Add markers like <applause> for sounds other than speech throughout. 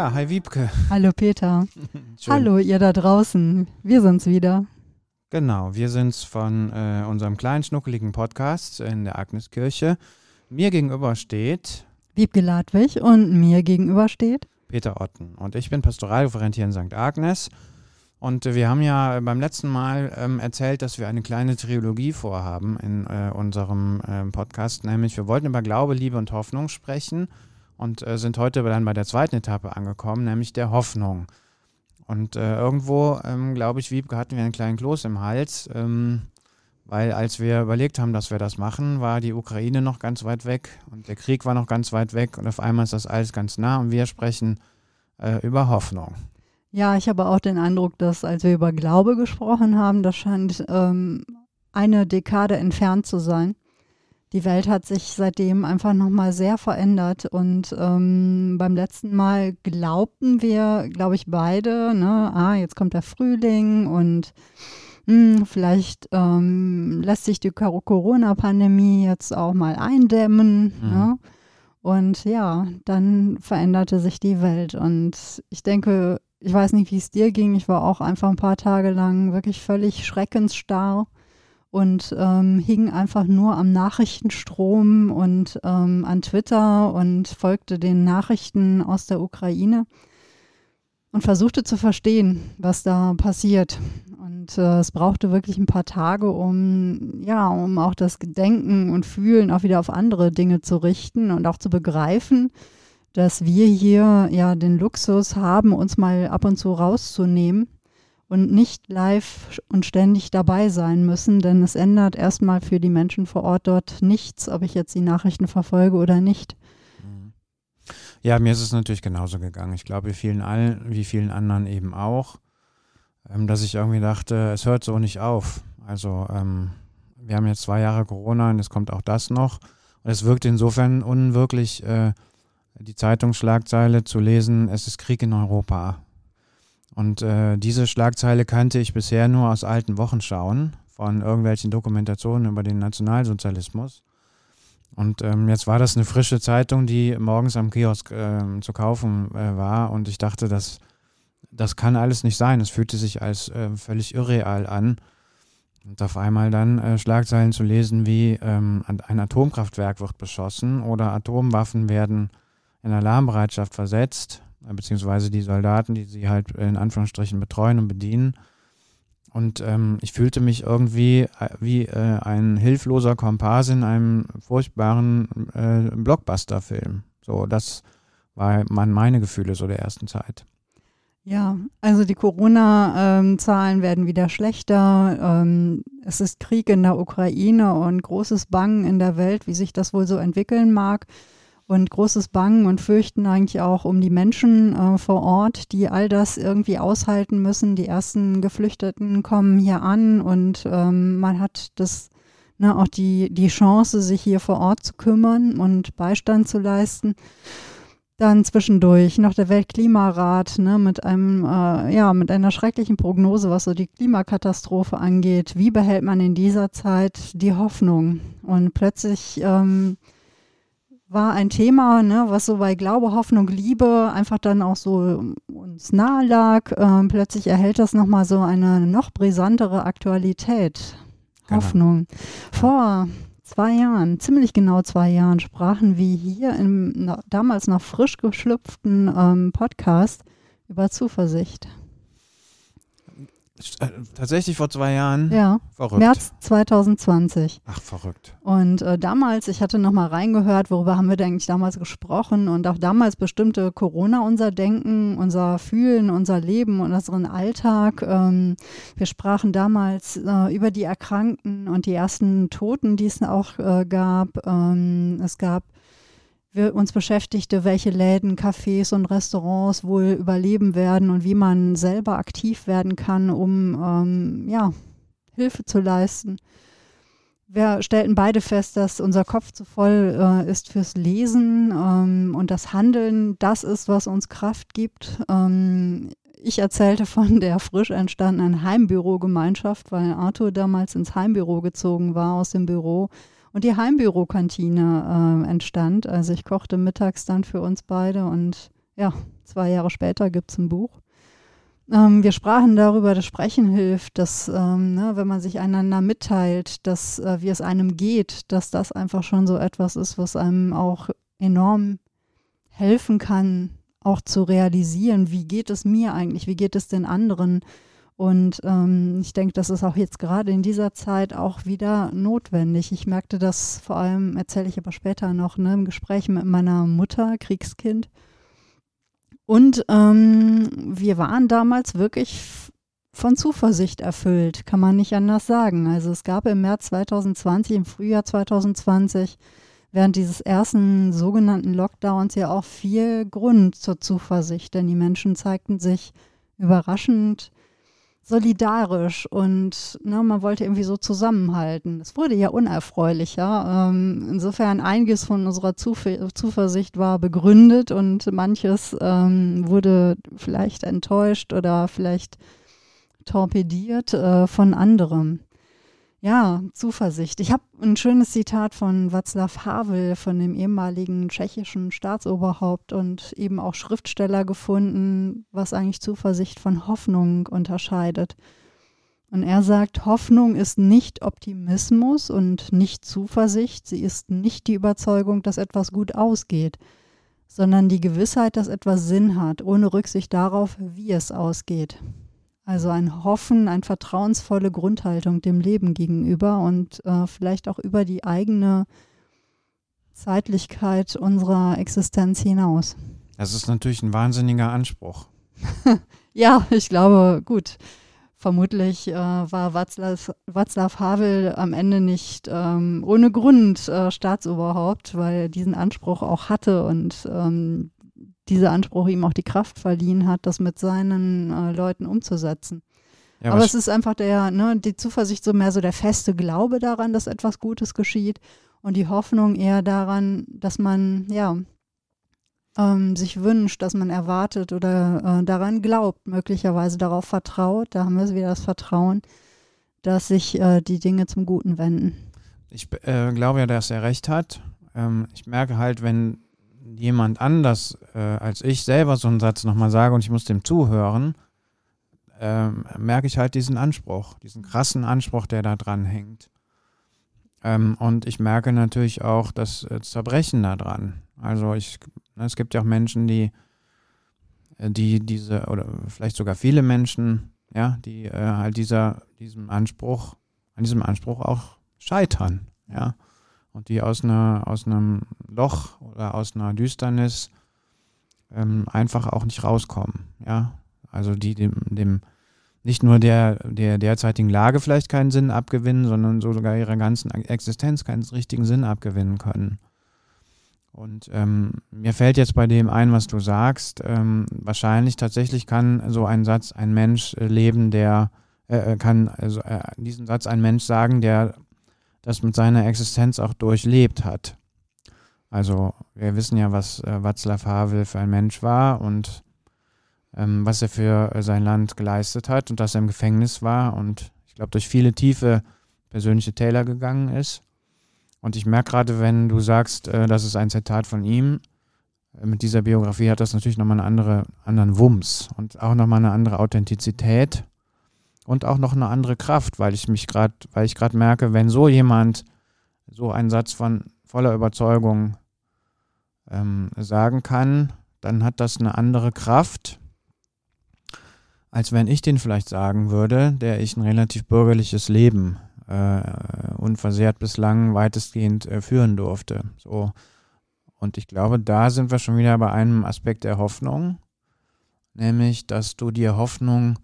Ja, hi Wiebke. Hallo Peter. <laughs> Hallo ihr da draußen. Wir sind's wieder. Genau, wir sind's von äh, unserem kleinen schnuckeligen Podcast in der Agneskirche. Mir gegenüber steht Wiebke Ladwig und mir gegenüber steht Peter Otten und ich bin Pastoralreferent hier in St. Agnes. Und äh, wir haben ja beim letzten Mal ähm, erzählt, dass wir eine kleine Trilogie vorhaben in äh, unserem ähm, Podcast, nämlich wir wollten über Glaube, Liebe und Hoffnung sprechen und äh, sind heute dann bei der zweiten Etappe angekommen, nämlich der Hoffnung. Und äh, irgendwo, ähm, glaube ich, Wiebke, hatten wir einen kleinen Kloß im Hals, ähm, weil als wir überlegt haben, dass wir das machen, war die Ukraine noch ganz weit weg und der Krieg war noch ganz weit weg und auf einmal ist das alles ganz nah und wir sprechen äh, über Hoffnung. Ja, ich habe auch den Eindruck, dass als wir über Glaube gesprochen haben, das scheint ähm, eine Dekade entfernt zu sein. Die Welt hat sich seitdem einfach nochmal sehr verändert und ähm, beim letzten Mal glaubten wir, glaube ich, beide, ne, ah, jetzt kommt der Frühling und mh, hm, vielleicht ähm, lässt sich die Corona-Pandemie jetzt auch mal eindämmen. Mhm. Ne? Und ja, dann veränderte sich die Welt und ich denke, ich weiß nicht, wie es dir ging. Ich war auch einfach ein paar Tage lang wirklich völlig schreckensstarr und ähm, hing einfach nur am Nachrichtenstrom und ähm, an Twitter und folgte den Nachrichten aus der Ukraine und versuchte zu verstehen, was da passiert. Und äh, es brauchte wirklich ein paar Tage, um ja, um auch das Gedenken und Fühlen auch wieder auf andere Dinge zu richten und auch zu begreifen, dass wir hier ja den Luxus haben, uns mal ab und zu rauszunehmen und nicht live und ständig dabei sein müssen, denn es ändert erstmal für die Menschen vor Ort dort nichts, ob ich jetzt die Nachrichten verfolge oder nicht. Mhm. Ja, mir ist es natürlich genauso gegangen. Ich glaube, wie vielen, allen, wie vielen anderen eben auch, ähm, dass ich irgendwie dachte, es hört so nicht auf. Also ähm, wir haben jetzt zwei Jahre Corona und es kommt auch das noch. Und es wirkt insofern unwirklich, äh, die Zeitungsschlagzeile zu lesen, es ist Krieg in Europa. Und äh, diese Schlagzeile kannte ich bisher nur aus alten Wochenschauen von irgendwelchen Dokumentationen über den Nationalsozialismus. Und ähm, jetzt war das eine frische Zeitung, die morgens am Kiosk äh, zu kaufen äh, war. Und ich dachte, das, das kann alles nicht sein. Es fühlte sich als äh, völlig irreal an. Und auf einmal dann äh, Schlagzeilen zu lesen wie ähm, ein Atomkraftwerk wird beschossen oder Atomwaffen werden in Alarmbereitschaft versetzt, beziehungsweise die Soldaten, die sie halt in Anführungsstrichen betreuen und bedienen. Und ähm, ich fühlte mich irgendwie äh, wie äh, ein hilfloser Kompass in einem furchtbaren äh, Blockbuster-Film. So, das waren meine Gefühle so der ersten Zeit. Ja, also die Corona-Zahlen ähm, werden wieder schlechter. Ähm, es ist Krieg in der Ukraine und großes Bangen in der Welt, wie sich das wohl so entwickeln mag und großes Bangen und Fürchten eigentlich auch um die Menschen äh, vor Ort, die all das irgendwie aushalten müssen. Die ersten Geflüchteten kommen hier an und ähm, man hat das ne, auch die, die Chance, sich hier vor Ort zu kümmern und Beistand zu leisten. Dann zwischendurch noch der Weltklimarat ne, mit einem äh, ja mit einer schrecklichen Prognose, was so die Klimakatastrophe angeht. Wie behält man in dieser Zeit die Hoffnung? Und plötzlich ähm, war ein Thema, ne, was so bei Glaube, Hoffnung, Liebe einfach dann auch so uns nahe lag. Ähm, plötzlich erhält das nochmal so eine noch brisantere Aktualität. Genau. Hoffnung. Vor zwei Jahren, ziemlich genau zwei Jahren, sprachen wir hier im damals noch frisch geschlüpften ähm, Podcast über Zuversicht. Äh, tatsächlich vor zwei Jahren? Ja. Verrückt. März 2020. Ach, verrückt. Und äh, damals, ich hatte nochmal reingehört, worüber haben wir denn eigentlich damals gesprochen und auch damals bestimmte Corona unser Denken, unser Fühlen, unser Leben und unseren Alltag. Ähm, wir sprachen damals äh, über die Erkrankten und die ersten Toten, die es auch äh, gab. Ähm, es gab wir uns beschäftigte, welche Läden, Cafés und Restaurants wohl überleben werden und wie man selber aktiv werden kann, um ähm, ja, Hilfe zu leisten. Wir stellten beide fest, dass unser Kopf zu voll äh, ist fürs Lesen ähm, und das Handeln das ist, was uns Kraft gibt. Ähm, ich erzählte von der frisch entstandenen Heimbürogemeinschaft, weil Arthur damals ins Heimbüro gezogen war aus dem Büro und die Heimbürokantine äh, entstand. Also ich kochte mittags dann für uns beide und ja, zwei Jahre später gibt es ein Buch. Ähm, wir sprachen darüber, dass Sprechen hilft, dass, ähm, ne, wenn man sich einander mitteilt, dass äh, wie es einem geht, dass das einfach schon so etwas ist, was einem auch enorm helfen kann, auch zu realisieren, wie geht es mir eigentlich, wie geht es den anderen. Und ähm, ich denke, das ist auch jetzt gerade in dieser Zeit auch wieder notwendig. Ich merkte das vor allem, erzähle ich aber später noch, ne, im Gespräch mit meiner Mutter, Kriegskind und ähm, wir waren damals wirklich von Zuversicht erfüllt, kann man nicht anders sagen. Also es gab im März 2020, im Frühjahr 2020, während dieses ersten sogenannten Lockdowns ja auch viel Grund zur Zuversicht, denn die Menschen zeigten sich überraschend solidarisch und ne, man wollte irgendwie so zusammenhalten. Es wurde ja unerfreulicher. Ähm, insofern einiges von unserer Zuf Zuversicht war begründet und manches ähm, wurde vielleicht enttäuscht oder vielleicht torpediert äh, von anderem. Ja, Zuversicht. Ich habe ein schönes Zitat von Václav Havel, von dem ehemaligen tschechischen Staatsoberhaupt und eben auch Schriftsteller gefunden, was eigentlich Zuversicht von Hoffnung unterscheidet. Und er sagt, Hoffnung ist nicht Optimismus und nicht Zuversicht, sie ist nicht die Überzeugung, dass etwas gut ausgeht, sondern die Gewissheit, dass etwas Sinn hat, ohne Rücksicht darauf, wie es ausgeht. Also ein Hoffen, eine vertrauensvolle Grundhaltung dem Leben gegenüber und äh, vielleicht auch über die eigene Zeitlichkeit unserer Existenz hinaus. Das ist natürlich ein wahnsinniger Anspruch. <laughs> ja, ich glaube, gut. Vermutlich äh, war Václav, Václav, Havel am Ende nicht ähm, ohne Grund äh, Staatsoberhaupt, weil er diesen Anspruch auch hatte und ähm, dieser Anspruch ihm auch die Kraft verliehen hat, das mit seinen äh, Leuten umzusetzen. Ja, Aber es ist einfach der, ne, die Zuversicht so mehr so der feste Glaube daran, dass etwas Gutes geschieht und die Hoffnung eher daran, dass man, ja, ähm, sich wünscht, dass man erwartet oder äh, daran glaubt, möglicherweise darauf vertraut. Da haben wir wieder das Vertrauen, dass sich äh, die Dinge zum Guten wenden. Ich äh, glaube ja, dass er recht hat. Ähm, ich merke halt, wenn jemand anders äh, als ich selber so einen Satz nochmal sage und ich muss dem zuhören, ähm, merke ich halt diesen Anspruch, diesen krassen Anspruch, der da dran hängt. Ähm, und ich merke natürlich auch das äh, Zerbrechen da dran. Also ich, ne, es gibt ja auch Menschen, die, äh, die diese, oder vielleicht sogar viele Menschen, ja, die äh, halt dieser, diesem Anspruch, an diesem Anspruch auch scheitern, ja und die aus, einer, aus einem Loch oder aus einer Düsternis ähm, einfach auch nicht rauskommen. Ja, also die dem, dem nicht nur der, der derzeitigen Lage vielleicht keinen Sinn abgewinnen, sondern sogar ihrer ganzen Existenz keinen richtigen Sinn abgewinnen können. Und ähm, mir fällt jetzt bei dem ein, was du sagst, ähm, wahrscheinlich tatsächlich kann so ein Satz ein Mensch äh, leben, der äh, äh, kann also äh, diesen Satz ein Mensch sagen, der das mit seiner Existenz auch durchlebt hat. Also wir wissen ja, was äh, Václav Havel für ein Mensch war und ähm, was er für äh, sein Land geleistet hat und dass er im Gefängnis war und ich glaube durch viele tiefe persönliche Täler gegangen ist. Und ich merke gerade, wenn du sagst, äh, das ist ein Zitat von ihm, äh, mit dieser Biografie hat das natürlich nochmal einen andere, anderen Wumms und auch nochmal eine andere Authentizität und auch noch eine andere Kraft, weil ich mich gerade, weil ich gerade merke, wenn so jemand so einen Satz von voller Überzeugung ähm, sagen kann, dann hat das eine andere Kraft, als wenn ich den vielleicht sagen würde, der ich ein relativ bürgerliches Leben äh, unversehrt bislang weitestgehend äh, führen durfte. So. Und ich glaube, da sind wir schon wieder bei einem Aspekt der Hoffnung, nämlich, dass du dir Hoffnung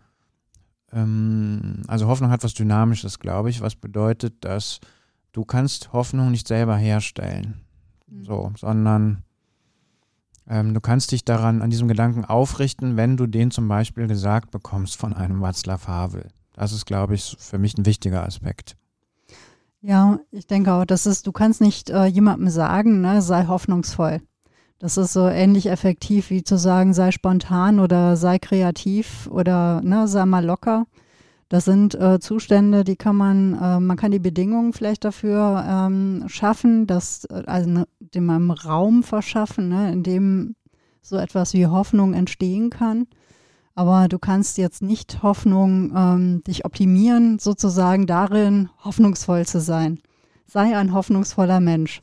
ähm, also Hoffnung hat was Dynamisches, glaube ich, was bedeutet, dass du kannst Hoffnung nicht selber herstellen, mhm. so, sondern ähm, du kannst dich daran, an diesem Gedanken aufrichten, wenn du den zum Beispiel gesagt bekommst von einem Václav Havel. Das ist, glaube ich, für mich ein wichtiger Aspekt. Ja, ich denke auch, das ist, du kannst nicht äh, jemandem sagen, ne, sei hoffnungsvoll. Das ist so ähnlich effektiv wie zu sagen, sei spontan oder sei kreativ oder ne, sei mal locker. Das sind äh, Zustände, die kann man, äh, man kann die Bedingungen vielleicht dafür ähm, schaffen, dass, also ne, dem einem Raum verschaffen, ne, in dem so etwas wie Hoffnung entstehen kann. Aber du kannst jetzt nicht Hoffnung ähm, dich optimieren, sozusagen darin, hoffnungsvoll zu sein. Sei ein hoffnungsvoller Mensch.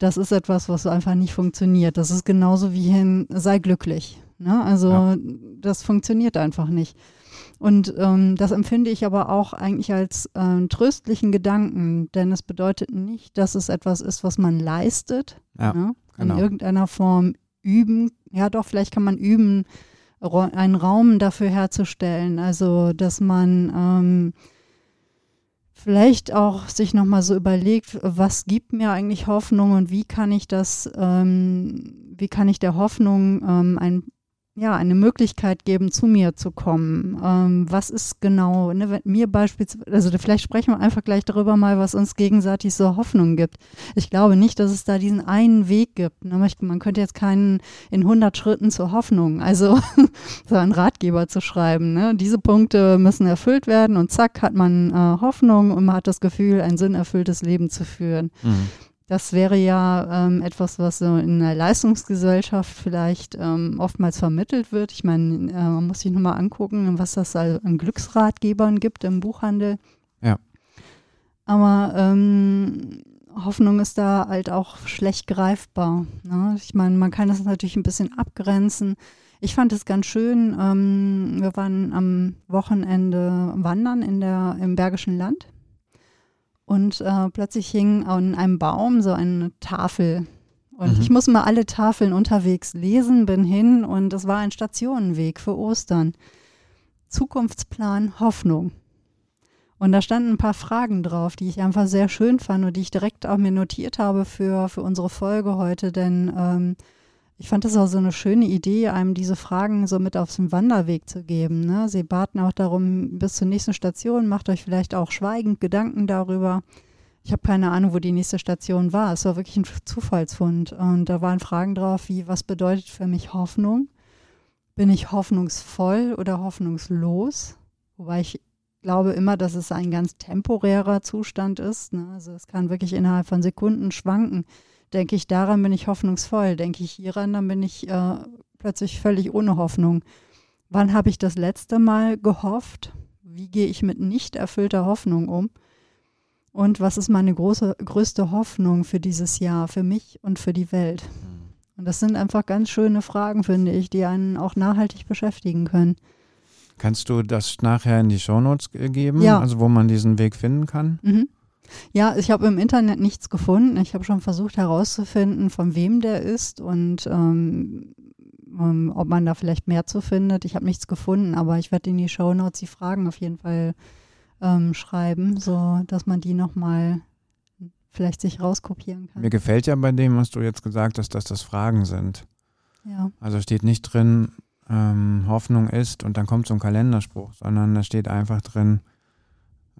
Das ist etwas, was einfach nicht funktioniert. Das ist genauso wie hin, sei glücklich. Ne? Also ja. das funktioniert einfach nicht. Und ähm, das empfinde ich aber auch eigentlich als äh, tröstlichen Gedanken, denn es bedeutet nicht, dass es etwas ist, was man leistet, ja, ne? genau. in irgendeiner Form üben. Ja, doch, vielleicht kann man üben, einen Raum dafür herzustellen. Also, dass man ähm, vielleicht auch sich nochmal so überlegt, was gibt mir eigentlich Hoffnung und wie kann ich das, ähm, wie kann ich der Hoffnung ähm, ein ja, eine Möglichkeit geben, zu mir zu kommen. Ähm, was ist genau, ne, mir beispielsweise, also vielleicht sprechen wir einfach gleich darüber mal, was uns gegenseitig so Hoffnung gibt. Ich glaube nicht, dass es da diesen einen Weg gibt. Ne? Man könnte jetzt keinen in 100 Schritten zur Hoffnung, also <laughs> so einen Ratgeber zu schreiben. Ne? Diese Punkte müssen erfüllt werden und zack hat man äh, Hoffnung und man hat das Gefühl, ein sinnerfülltes Leben zu führen. Mhm. Das wäre ja ähm, etwas, was so in einer Leistungsgesellschaft vielleicht ähm, oftmals vermittelt wird. Ich meine, äh, man muss sich nochmal angucken, was das an Glücksratgebern gibt im Buchhandel. Ja. Aber ähm, Hoffnung ist da halt auch schlecht greifbar. Ne? Ich meine, man kann das natürlich ein bisschen abgrenzen. Ich fand es ganz schön. Ähm, wir waren am Wochenende wandern in der, im Bergischen Land und äh, plötzlich hing an einem Baum so eine Tafel. Und mhm. ich muss mal alle Tafeln unterwegs lesen, bin hin und es war ein Stationenweg für Ostern. Zukunftsplan Hoffnung. Und da standen ein paar Fragen drauf, die ich einfach sehr schön fand und die ich direkt auch mir notiert habe für, für unsere Folge heute, denn ähm, ich fand das auch so eine schöne Idee, einem diese Fragen so mit auf den Wanderweg zu geben. Ne? Sie baten auch darum, bis zur nächsten Station, macht euch vielleicht auch schweigend Gedanken darüber. Ich habe keine Ahnung, wo die nächste Station war. Es war wirklich ein Zufallsfund. Und da waren Fragen drauf, wie, was bedeutet für mich Hoffnung? Bin ich hoffnungsvoll oder hoffnungslos? Wobei ich glaube immer, dass es ein ganz temporärer Zustand ist. Ne? Also es kann wirklich innerhalb von Sekunden schwanken Denke ich daran, bin ich hoffnungsvoll. Denke ich hieran, dann bin ich äh, plötzlich völlig ohne Hoffnung. Wann habe ich das letzte Mal gehofft? Wie gehe ich mit nicht erfüllter Hoffnung um? Und was ist meine große, größte Hoffnung für dieses Jahr, für mich und für die Welt? Mhm. Und das sind einfach ganz schöne Fragen, finde ich, die einen auch nachhaltig beschäftigen können. Kannst du das nachher in die Shownotes geben, ja. also wo man diesen Weg finden kann? Mhm. Ja, ich habe im Internet nichts gefunden. Ich habe schon versucht herauszufinden, von wem der ist und ähm, ähm, ob man da vielleicht mehr zu findet. Ich habe nichts gefunden, aber ich werde in die Show Notes die Fragen auf jeden Fall ähm, schreiben, so dass man die nochmal vielleicht sich rauskopieren kann. Mir gefällt ja bei dem, was du jetzt gesagt hast, dass das Fragen sind. Ja. Also steht nicht drin, ähm, Hoffnung ist und dann kommt so ein Kalenderspruch, sondern da steht einfach drin,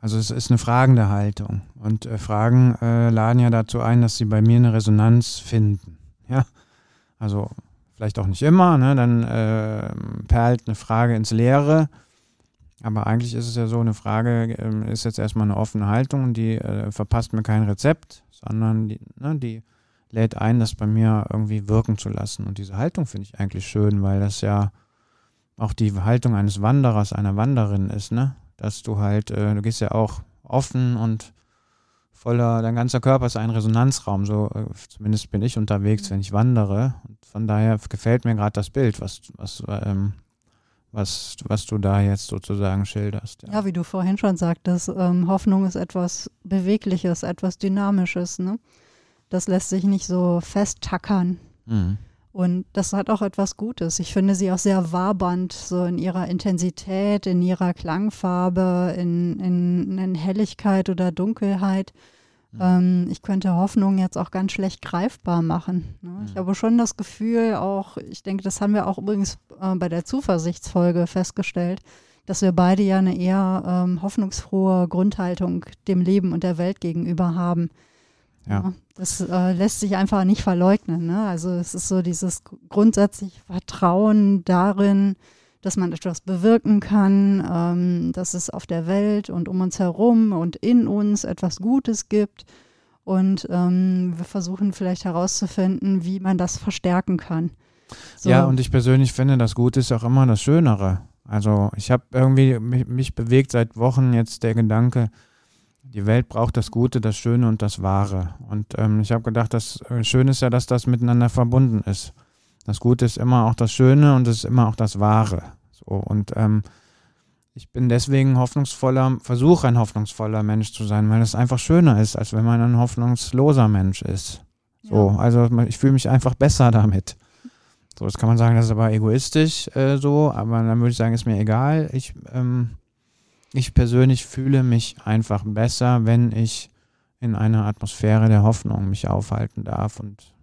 also es ist eine fragende Haltung. Und äh, Fragen äh, laden ja dazu ein, dass sie bei mir eine Resonanz finden. Ja. Also vielleicht auch nicht immer, ne? Dann äh, perlt eine Frage ins Leere. Aber eigentlich ist es ja so, eine Frage äh, ist jetzt erstmal eine offene Haltung und die äh, verpasst mir kein Rezept, sondern die, ne, die lädt ein, das bei mir irgendwie wirken zu lassen. Und diese Haltung finde ich eigentlich schön, weil das ja auch die Haltung eines Wanderers, einer Wanderin ist, ne? Dass du halt, äh, du gehst ja auch offen und voller, dein ganzer Körper ist ein Resonanzraum, so äh, zumindest bin ich unterwegs, mhm. wenn ich wandere. Und von daher gefällt mir gerade das Bild, was, was, ähm, was, was du da jetzt sozusagen schilderst. Ja, ja wie du vorhin schon sagtest, ähm, Hoffnung ist etwas Bewegliches, etwas Dynamisches. Ne? Das lässt sich nicht so festtackern. Mhm. Und das hat auch etwas Gutes. Ich finde sie auch sehr wabernd, so in ihrer Intensität, in ihrer Klangfarbe, in, in, in Helligkeit oder Dunkelheit. Mhm. Ähm, ich könnte Hoffnung jetzt auch ganz schlecht greifbar machen. Ne? Mhm. Ich habe schon das Gefühl, auch, ich denke, das haben wir auch übrigens äh, bei der Zuversichtsfolge festgestellt, dass wir beide ja eine eher ähm, hoffnungsfrohe Grundhaltung dem Leben und der Welt gegenüber haben. Ja. Das äh, lässt sich einfach nicht verleugnen. Ne? Also es ist so dieses grundsätzliche Vertrauen darin, dass man etwas bewirken kann, ähm, dass es auf der Welt und um uns herum und in uns etwas Gutes gibt. Und ähm, wir versuchen vielleicht herauszufinden, wie man das verstärken kann. So. Ja, und ich persönlich finde, das Gute ist auch immer das Schönere. Also ich habe irgendwie mich, mich, bewegt seit Wochen jetzt der Gedanke, die Welt braucht das Gute, das Schöne und das Wahre. Und ähm, ich habe gedacht, das äh, Schöne ist ja, dass das miteinander verbunden ist. Das Gute ist immer auch das Schöne und es ist immer auch das Wahre. So, und ähm, ich bin deswegen hoffnungsvoller, versuche ein hoffnungsvoller Mensch zu sein, weil es einfach schöner ist, als wenn man ein hoffnungsloser Mensch ist. So, ja. also ich fühle mich einfach besser <laughs> damit. So, das kann man sagen, das ist aber egoistisch äh, so, aber dann würde ich sagen, ist mir egal. Ich, ähm, ich persönlich fühle mich einfach besser, wenn ich in einer Atmosphäre der Hoffnung mich aufhalten darf und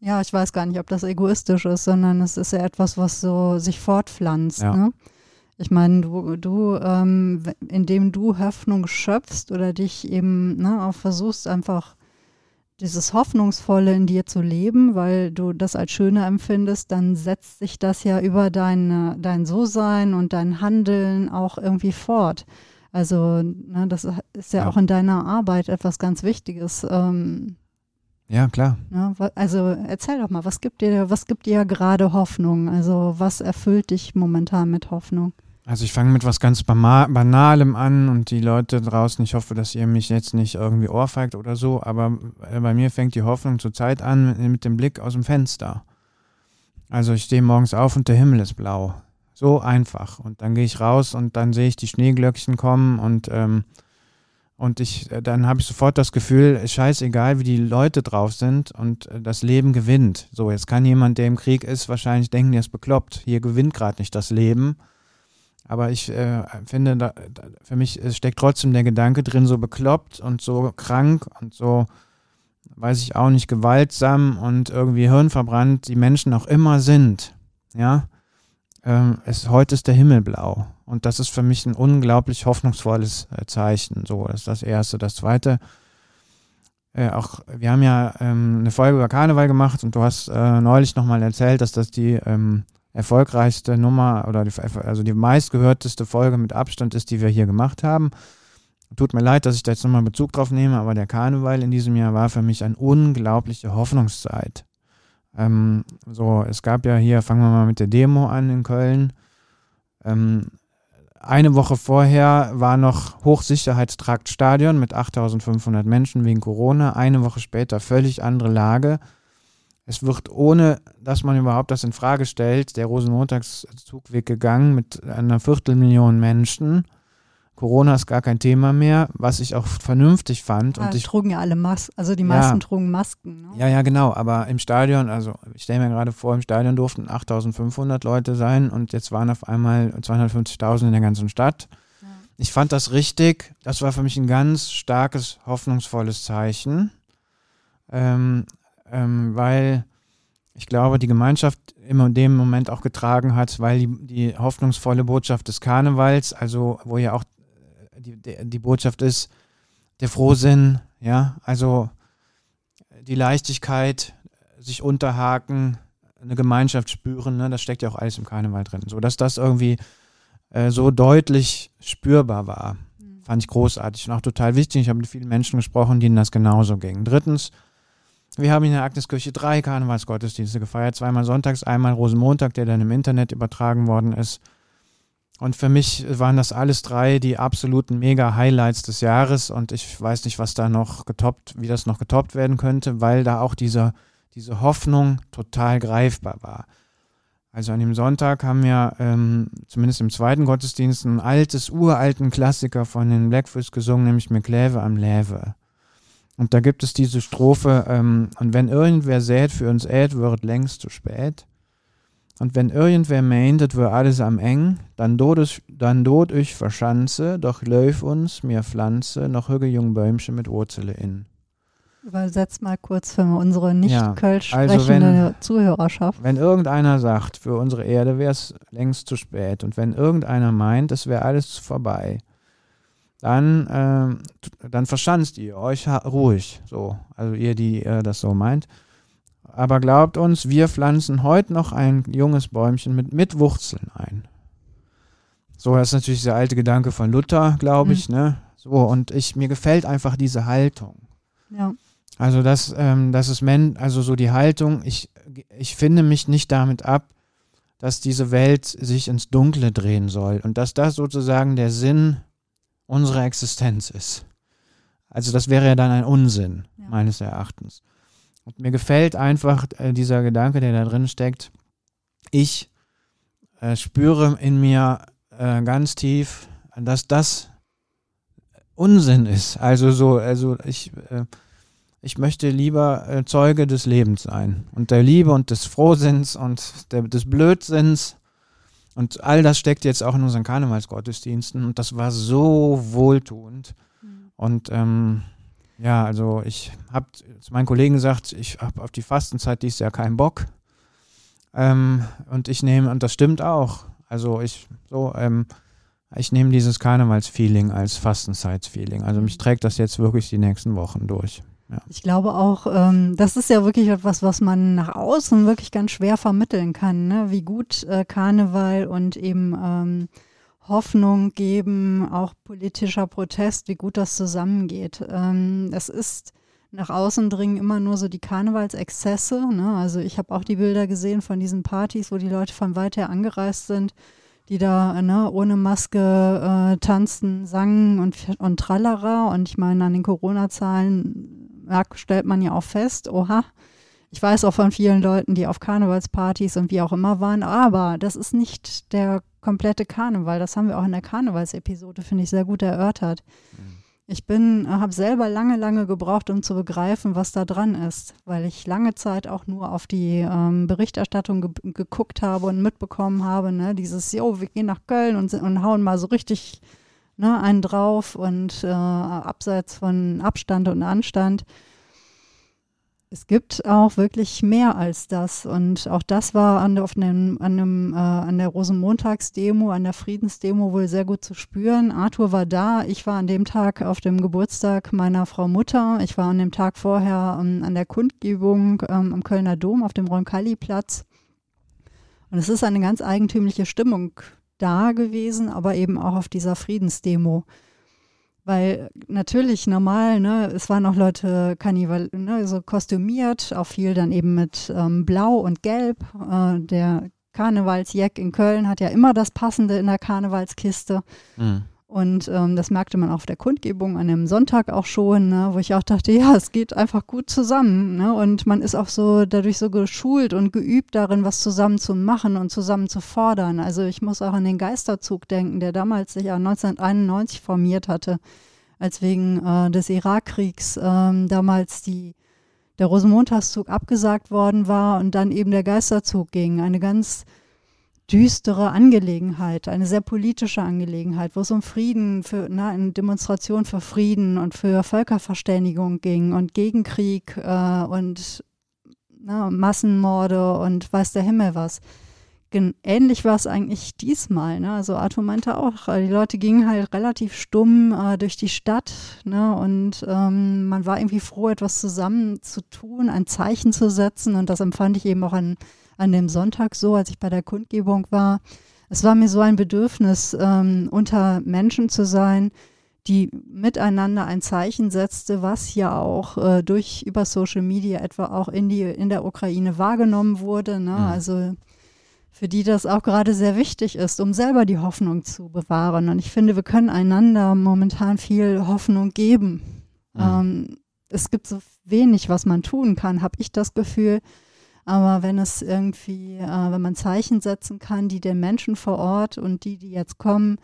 ja, ich weiß gar nicht, ob das egoistisch ist, sondern es ist ja etwas, was so sich fortpflanzt. Ja. Ne? Ich meine, du, du ähm, indem du Hoffnung schöpfst oder dich eben ne, auch versuchst, einfach dieses Hoffnungsvolle in dir zu leben, weil du das als schöner empfindest, dann setzt sich das ja über dein, dein So-Sein und dein Handeln auch irgendwie fort. Also ne, das ist ja, ja, auch in deiner Arbeit etwas ganz Wichtiges. Ähm, ja, klar. Ja, also erzähl doch mal, was gibt dir, was gibt dir gerade Hoffnung? Also was erfüllt dich momentan mit Hoffnung? Also ich fange mit was ganz Banalem an und die Leute draußen, ich hoffe, dass ihr mich jetzt nicht irgendwie ohrfeigt oder so, aber äh, bei mir fängt die Hoffnung zurzeit an mit, mit dem Blick aus dem Fenster. Also ich stehe morgens auf und der Himmel ist blau. So einfach. Und dann gehe ich raus und dann sehe ich die Schneeglöckchen kommen und ähm, und ich, äh, dann habe ich sofort das Gefühl, scheißegal, wie die Leute drauf sind und äh, das Leben gewinnt. So, jetzt kann jemand, der im Krieg ist, wahrscheinlich denken, der ist bekloppt. Hier gewinnt gerade nicht das Leben. Aber ich äh, finde, da, da, für mich steckt trotzdem der Gedanke drin, so bekloppt und so krank und so, weiß ich auch nicht, gewaltsam und irgendwie hirnverbrannt die Menschen auch immer sind. Ja, ähm, es, heute ist der Himmel blau. Und das ist für mich ein unglaublich hoffnungsvolles äh, Zeichen. So, das ist das Erste. Das Zweite, äh, auch, wir haben ja ähm, eine Folge über Karneval gemacht und du hast äh, neulich nochmal erzählt, dass das die ähm, erfolgreichste Nummer oder die, also die meistgehörteste Folge mit Abstand ist, die wir hier gemacht haben. Tut mir leid, dass ich da jetzt nochmal Bezug drauf nehme, aber der Karneval in diesem Jahr war für mich eine unglaubliche Hoffnungszeit. Ähm, so, es gab ja hier, fangen wir mal mit der Demo an in Köln. Ähm, eine Woche vorher war noch Hochsicherheitstraktstadion mit 8500 Menschen wegen Corona. Eine Woche später völlig andere Lage. Es wird ohne, dass man überhaupt das in Frage stellt, der Rosenmontagszugweg gegangen mit einer Viertelmillion Menschen. Corona ist gar kein Thema mehr, was ich auch vernünftig fand. Ja, und ich trugen ja alle Masken, also die meisten ja, trugen Masken. Ne? Ja, ja, genau. Aber im Stadion, also ich stelle mir gerade vor, im Stadion durften 8500 Leute sein und jetzt waren auf einmal 250.000 in der ganzen Stadt. Ja. Ich fand das richtig. Das war für mich ein ganz starkes, hoffnungsvolles Zeichen, ähm, ähm, weil ich glaube, die Gemeinschaft immer in dem Moment auch getragen hat, weil die, die hoffnungsvolle Botschaft des Karnevals, also wo ja auch die, die Botschaft ist, der Frohsinn, ja, also die Leichtigkeit, sich unterhaken, eine Gemeinschaft spüren, ne, das steckt ja auch alles im Karneval drin. So, dass das irgendwie äh, so deutlich spürbar war, mhm. fand ich großartig und auch total wichtig. Ich habe mit vielen Menschen gesprochen, denen das genauso ging. Drittens, wir haben in der Agneskirche drei Karnevalsgottesdienste gefeiert, zweimal sonntags, einmal Rosenmontag, der dann im Internet übertragen worden ist. Und für mich waren das alles drei die absoluten Mega-Highlights des Jahres und ich weiß nicht, was da noch getoppt, wie das noch getoppt werden könnte, weil da auch diese, diese Hoffnung total greifbar war. Also an dem Sonntag haben wir ähm, zumindest im zweiten Gottesdienst ein altes, uralten Klassiker von den Blackfish gesungen, nämlich Mekläve am Läve. Und da gibt es diese Strophe, ähm, und wenn irgendwer sät, für uns ät, wird längst zu spät. Und wenn irgendwer meint, das wäre alles am eng, dann dort, ich, dann ich verschanze, doch läuf uns, mir pflanze, noch hüge jung Bäumchen mit Wurzele in. Übersetzt mal kurz für unsere nicht ja, kölsch also sprechende also wenn, Zuhörerschaft. Wenn irgendeiner sagt, für unsere Erde wäre es längst zu spät und wenn irgendeiner meint, es wäre alles vorbei, dann, äh, dann verschanzt ihr euch ruhig, so, also ihr, die äh, das so meint. Aber glaubt uns, wir pflanzen heute noch ein junges Bäumchen mit, mit Wurzeln ein. So, das ist natürlich der alte Gedanke von Luther, glaube ich, mhm. ne? So, und ich, mir gefällt einfach diese Haltung. Ja. Also das, ähm, das ist men, also so die Haltung, ich ich finde mich nicht damit ab, dass diese Welt sich ins Dunkle drehen soll und dass das sozusagen der Sinn unserer Existenz ist. Also das wäre ja dann ein Unsinn, ja. meines Erachtens. Und mir gefällt einfach äh, dieser Gedanke, der da drin steckt. Ich äh, spüre in mir äh, ganz tief, dass das Unsinn ist. Also so, also ich, äh, ich möchte lieber äh, Zeuge des Lebens sein und der Liebe und des Frohsinns und der, des Blödsinns. Und all das steckt jetzt auch in unseren Karnevalsgottesdiensten und das war so wohltuend. Mhm. Und ähm, ja, also ich habe zu meinen Kollegen gesagt, ich habe auf die Fastenzeit dieses Jahr keinen Bock. Ähm, und ich nehme, und das stimmt auch. Also ich so, ähm, ich nehme dieses Karnevalsfeeling als Fastenzeitsfeeling. Also mich trägt das jetzt wirklich die nächsten Wochen durch. Ja. Ich glaube auch, ähm, das ist ja wirklich etwas, was man nach außen wirklich ganz schwer vermitteln kann, ne? wie gut äh, Karneval und eben ähm, Hoffnung geben, auch politischer Protest, wie gut das zusammengeht. Ähm, es ist nach außen dringen immer nur so die Karnevalsexzesse. Ne? Also ich habe auch die Bilder gesehen von diesen Partys, wo die Leute von weit her angereist sind die da ne, ohne Maske äh, tanzten, sangen und, und tralala. Und ich meine, an den Corona-Zahlen stellt man ja auch fest, oha, ich weiß auch von vielen Leuten, die auf Karnevalspartys und wie auch immer waren, aber das ist nicht der komplette Karneval. Das haben wir auch in der Karnevalsepisode, finde ich, sehr gut erörtert. Mhm. Ich bin, habe selber lange, lange gebraucht, um zu begreifen, was da dran ist, weil ich lange Zeit auch nur auf die ähm, Berichterstattung ge geguckt habe und mitbekommen habe, ne, dieses, jo, wir gehen nach Köln und, und hauen mal so richtig ne, einen drauf und äh, abseits von Abstand und Anstand es gibt auch wirklich mehr als das. Und auch das war an, auf einem, an, einem, äh, an der Rosenmontagsdemo, an der Friedensdemo wohl sehr gut zu spüren. Arthur war da. Ich war an dem Tag auf dem Geburtstag meiner Frau Mutter. Ich war an dem Tag vorher ähm, an der Kundgebung ähm, am Kölner Dom auf dem Roncalli-Platz. Und es ist eine ganz eigentümliche Stimmung da gewesen, aber eben auch auf dieser Friedensdemo. Weil natürlich normal, ne, es waren auch Leute Karneval, ne, so kostümiert, auch viel dann eben mit ähm, Blau und Gelb. Äh, der Karnevalsjack in Köln hat ja immer das Passende in der Karnevalskiste. Mhm. Und ähm, das merkte man auf der Kundgebung an dem Sonntag auch schon, ne, wo ich auch dachte, ja, es geht einfach gut zusammen. Ne? Und man ist auch so dadurch so geschult und geübt darin, was zusammen zu machen und zusammen zu fordern. Also ich muss auch an den Geisterzug denken, der damals sich ja 1991 formiert hatte, als wegen äh, des Irakkriegs ähm, damals die der Rosenmontagszug abgesagt worden war und dann eben der Geisterzug ging. Eine ganz düstere Angelegenheit, eine sehr politische Angelegenheit, wo es um Frieden, für na, eine Demonstration für Frieden und für Völkerverständigung ging und gegen Krieg äh, und na, Massenmorde und weiß der Himmel was. Ähnlich war es eigentlich diesmal. Ne? Also Arthur meinte auch, äh, die Leute gingen halt relativ stumm äh, durch die Stadt ne? und ähm, man war irgendwie froh, etwas zusammen zu tun, ein Zeichen zu setzen und das empfand ich eben auch an an dem Sonntag so, als ich bei der Kundgebung war. Es war mir so ein Bedürfnis, ähm, unter Menschen zu sein, die miteinander ein Zeichen setzte, was ja auch äh, durch über Social Media etwa auch in die in der Ukraine wahrgenommen wurde. Ne? Mhm. Also für die das auch gerade sehr wichtig ist, um selber die Hoffnung zu bewahren. Und ich finde, wir können einander momentan viel Hoffnung geben. Mhm. Ähm, es gibt so wenig, was man tun kann, habe ich das Gefühl. Aber wenn es irgendwie, äh, wenn man Zeichen setzen kann, die den Menschen vor Ort und die, die jetzt kommen,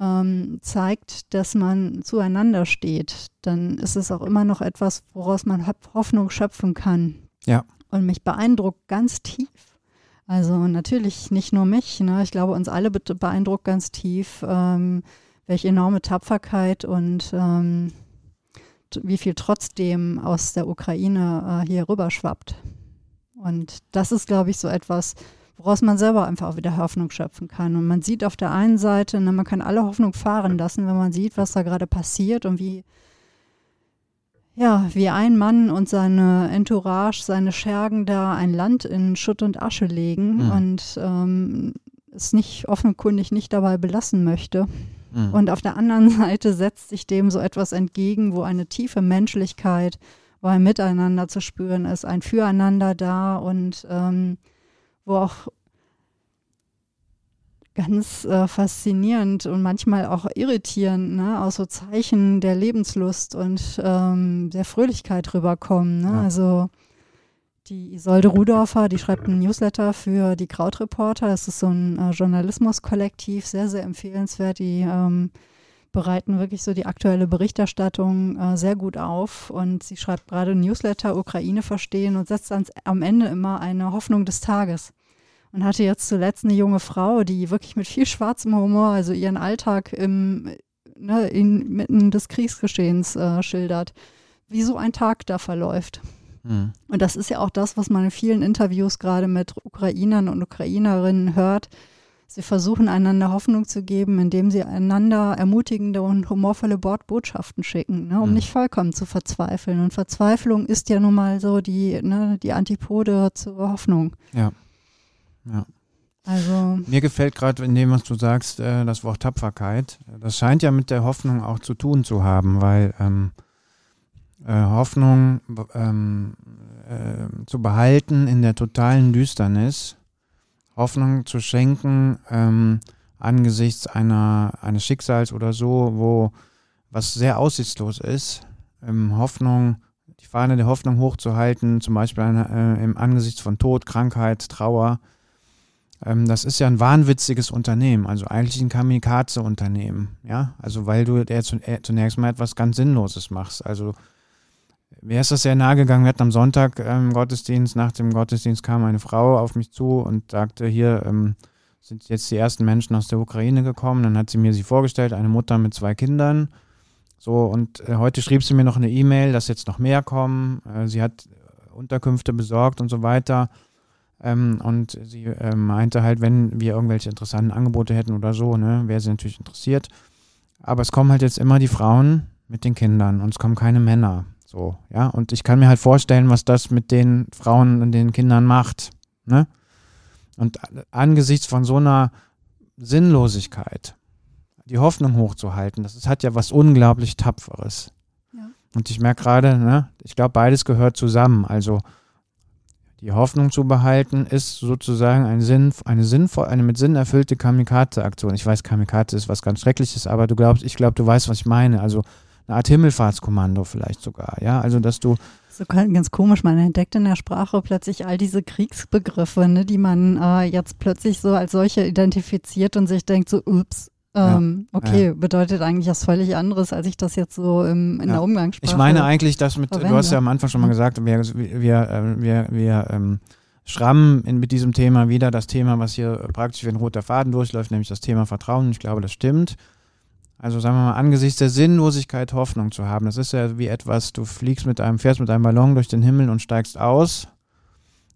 ähm, zeigt, dass man zueinander steht, dann ist es auch immer noch etwas, woraus man Hoffnung schöpfen kann. Ja. Und mich beeindruckt ganz tief. Also natürlich nicht nur mich, ne? ich glaube uns alle beeindruckt ganz tief, ähm, welche enorme Tapferkeit und ähm, wie viel trotzdem aus der Ukraine äh, hier rüber schwappt. Und das ist, glaube ich, so etwas, woraus man selber einfach auch wieder Hoffnung schöpfen kann. Und man sieht auf der einen Seite, ne, man kann alle Hoffnung fahren lassen, wenn man sieht, was da gerade passiert und wie, ja, wie ein Mann und seine Entourage, seine Schergen da ein Land in Schutt und Asche legen mhm. und ähm, es nicht offenkundig nicht dabei belassen möchte. Mhm. Und auf der anderen <laughs> Seite setzt sich dem so etwas entgegen, wo eine tiefe Menschlichkeit wo ein Miteinander zu spüren ist, ein Füreinander da und ähm, wo auch ganz äh, faszinierend und manchmal auch irritierend, ne, aus so Zeichen der Lebenslust und ähm, der Fröhlichkeit rüberkommen. Ne? Ja. Also die Isolde Rudorfer, die schreibt einen Newsletter für die Krautreporter. Das ist so ein äh, Journalismuskollektiv, sehr, sehr empfehlenswert. Die ähm, bereiten wirklich so die aktuelle Berichterstattung äh, sehr gut auf. Und sie schreibt gerade Newsletter Ukraine verstehen und setzt ans, am Ende immer eine Hoffnung des Tages und hatte jetzt zuletzt eine junge Frau, die wirklich mit viel schwarzem Humor, also ihren Alltag im, ne, inmitten des Kriegsgeschehens äh, schildert, wie so ein Tag da verläuft. Mhm. Und das ist ja auch das, was man in vielen Interviews gerade mit Ukrainern und Ukrainerinnen hört. Sie versuchen einander Hoffnung zu geben, indem sie einander ermutigende und humorvolle Bordbotschaften schicken, ne, um mhm. nicht vollkommen zu verzweifeln. Und Verzweiflung ist ja nun mal so die, ne, die Antipode zur Hoffnung. Ja. Ja. Also Mir gefällt gerade in dem, was du sagst, äh, das Wort Tapferkeit. Das scheint ja mit der Hoffnung auch zu tun zu haben, weil ähm, äh, Hoffnung ähm, äh, zu behalten in der totalen Düsternis, Hoffnung zu schenken ähm, angesichts einer, eines Schicksals oder so, wo was sehr aussichtslos ist, ähm, Hoffnung, die Fahne der Hoffnung hochzuhalten, zum Beispiel eine, äh, im Angesichts von Tod, Krankheit, Trauer, ähm, das ist ja ein wahnwitziges Unternehmen, also eigentlich ein Kamikaze-Unternehmen, ja, also weil du äh, zunächst mal etwas ganz Sinnloses machst, also mir ist das sehr nahe gegangen. Wir hatten am Sonntag ähm, Gottesdienst, nach dem Gottesdienst kam eine Frau auf mich zu und sagte, hier ähm, sind jetzt die ersten Menschen aus der Ukraine gekommen. Dann hat sie mir sie vorgestellt, eine Mutter mit zwei Kindern. So, und äh, heute schrieb sie mir noch eine E-Mail, dass jetzt noch mehr kommen. Äh, sie hat Unterkünfte besorgt und so weiter. Ähm, und sie äh, meinte halt, wenn wir irgendwelche interessanten Angebote hätten oder so, ne, wäre sie natürlich interessiert. Aber es kommen halt jetzt immer die Frauen mit den Kindern und es kommen keine Männer. So, ja. Und ich kann mir halt vorstellen, was das mit den Frauen und den Kindern macht. Ne? Und angesichts von so einer Sinnlosigkeit, die Hoffnung hochzuhalten, das ist, hat ja was unglaublich Tapferes. Ja. Und ich merke gerade, ne, ich glaube, beides gehört zusammen. Also die Hoffnung zu behalten, ist sozusagen ein Sinn, eine sinnvoll, eine mit Sinn erfüllte Kamikaze-Aktion. Ich weiß, Kamikaze ist was ganz Schreckliches, aber du glaubst, ich glaube, du weißt, was ich meine. Also eine Art Himmelfahrtskommando vielleicht sogar, ja. Also dass du so ganz komisch, man entdeckt in der Sprache plötzlich all diese Kriegsbegriffe, ne, die man äh, jetzt plötzlich so als solche identifiziert und sich denkt so, ups, ähm, ja, okay, ja. bedeutet eigentlich was völlig anderes, als ich das jetzt so im, in ja. der Umgangssprache. Ich meine eigentlich, dass mit, verwende. du hast ja am Anfang schon mal gesagt, wir, wir, äh, wir, wir ähm, schrammen in, mit diesem Thema wieder das Thema, was hier praktisch wie ein roter Faden durchläuft, nämlich das Thema Vertrauen. Ich glaube, das stimmt. Also sagen wir mal, angesichts der Sinnlosigkeit Hoffnung zu haben. Das ist ja wie etwas, du fliegst mit einem, fährst mit einem Ballon durch den Himmel und steigst aus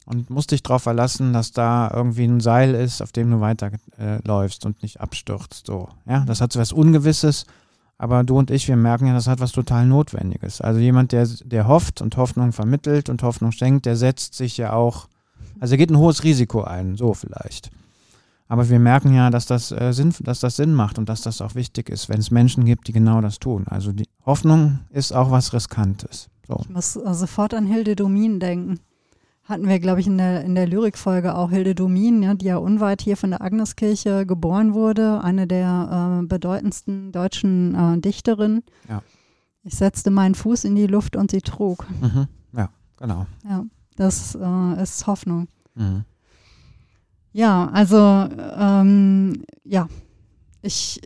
und musst dich darauf verlassen, dass da irgendwie ein Seil ist, auf dem du weiterläufst äh, und nicht abstürzt. So, ja, das hat so was Ungewisses, aber du und ich, wir merken ja, das hat was total Notwendiges. Also jemand, der, der hofft und Hoffnung vermittelt und Hoffnung schenkt, der setzt sich ja auch, also er geht ein hohes Risiko ein, so vielleicht. Aber wir merken ja, dass das, äh, Sinn, dass das Sinn macht und dass das auch wichtig ist, wenn es Menschen gibt, die genau das tun. Also die Hoffnung ist auch was Riskantes. So. Ich muss äh, sofort an Hilde Domin denken. Hatten wir, glaube ich, in der, in der Lyrikfolge auch Hilde Domin, ja, die ja unweit hier von der Agneskirche geboren wurde, eine der äh, bedeutendsten deutschen äh, Dichterinnen. Ja. Ich setzte meinen Fuß in die Luft und sie trug. Mhm. Ja, genau. Ja, das äh, ist Hoffnung. Mhm. Ja, also ähm, ja, ich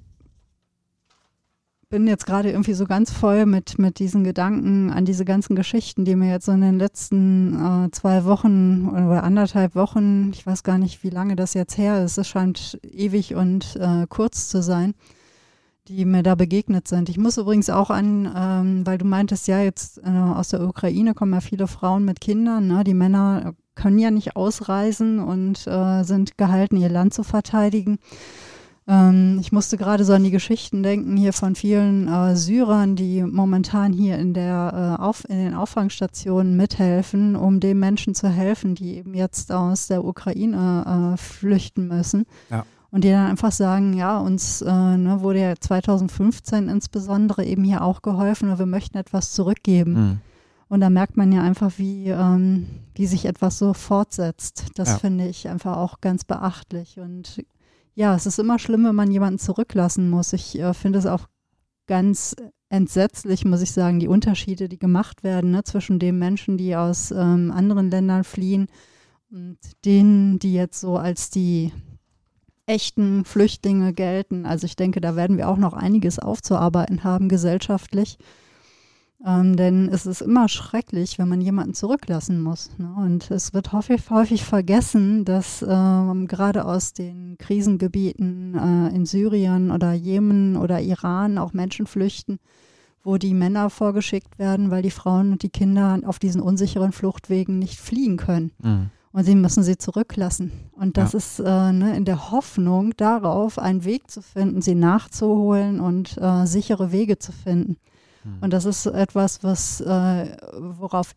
bin jetzt gerade irgendwie so ganz voll mit, mit diesen Gedanken an diese ganzen Geschichten, die mir jetzt so in den letzten äh, zwei Wochen oder anderthalb Wochen, ich weiß gar nicht, wie lange das jetzt her ist, es scheint ewig und äh, kurz zu sein, die mir da begegnet sind. Ich muss übrigens auch an, ähm, weil du meintest, ja, jetzt äh, aus der Ukraine kommen ja viele Frauen mit Kindern, ne? die Männer können ja nicht ausreisen und äh, sind gehalten, ihr Land zu verteidigen. Ähm, ich musste gerade so an die Geschichten denken hier von vielen äh, Syrern, die momentan hier in, der, äh, auf, in den Auffangstationen mithelfen, um den Menschen zu helfen, die eben jetzt aus der Ukraine äh, flüchten müssen. Ja. Und die dann einfach sagen, ja, uns äh, ne, wurde ja 2015 insbesondere eben hier auch geholfen und wir möchten etwas zurückgeben. Mhm. Und da merkt man ja einfach, wie, ähm, wie sich etwas so fortsetzt. Das Ja. finde ich einfach auch ganz beachtlich. Und ja, es ist immer schlimm, wenn man jemanden zurücklassen muss. Ich äh, finde es auch ganz entsetzlich, muss ich sagen, die Unterschiede, die gemacht werden ne, zwischen den Menschen, die aus ähm, anderen Ländern fliehen und denen, die jetzt so als die echten Flüchtlinge gelten. Also ich denke, da werden wir auch noch einiges aufzuarbeiten haben gesellschaftlich. Ähm, denn es ist immer schrecklich, wenn man jemanden zurücklassen muss. Ne? Und es wird häufig, häufig vergessen, dass ähm, gerade aus den Krisengebieten äh, in Syrien oder Jemen oder Iran auch Menschen flüchten, wo die Männer vorgeschickt werden, weil die Frauen und die Kinder auf diesen unsicheren Fluchtwegen nicht fliehen können. Mhm. Und sie müssen sie zurücklassen. Und das Ja. ist äh, ne, in der Hoffnung darauf, einen Weg zu finden, sie nachzuholen und äh, sichere Wege zu finden. Mhm. Und das ist etwas, was, äh, worauf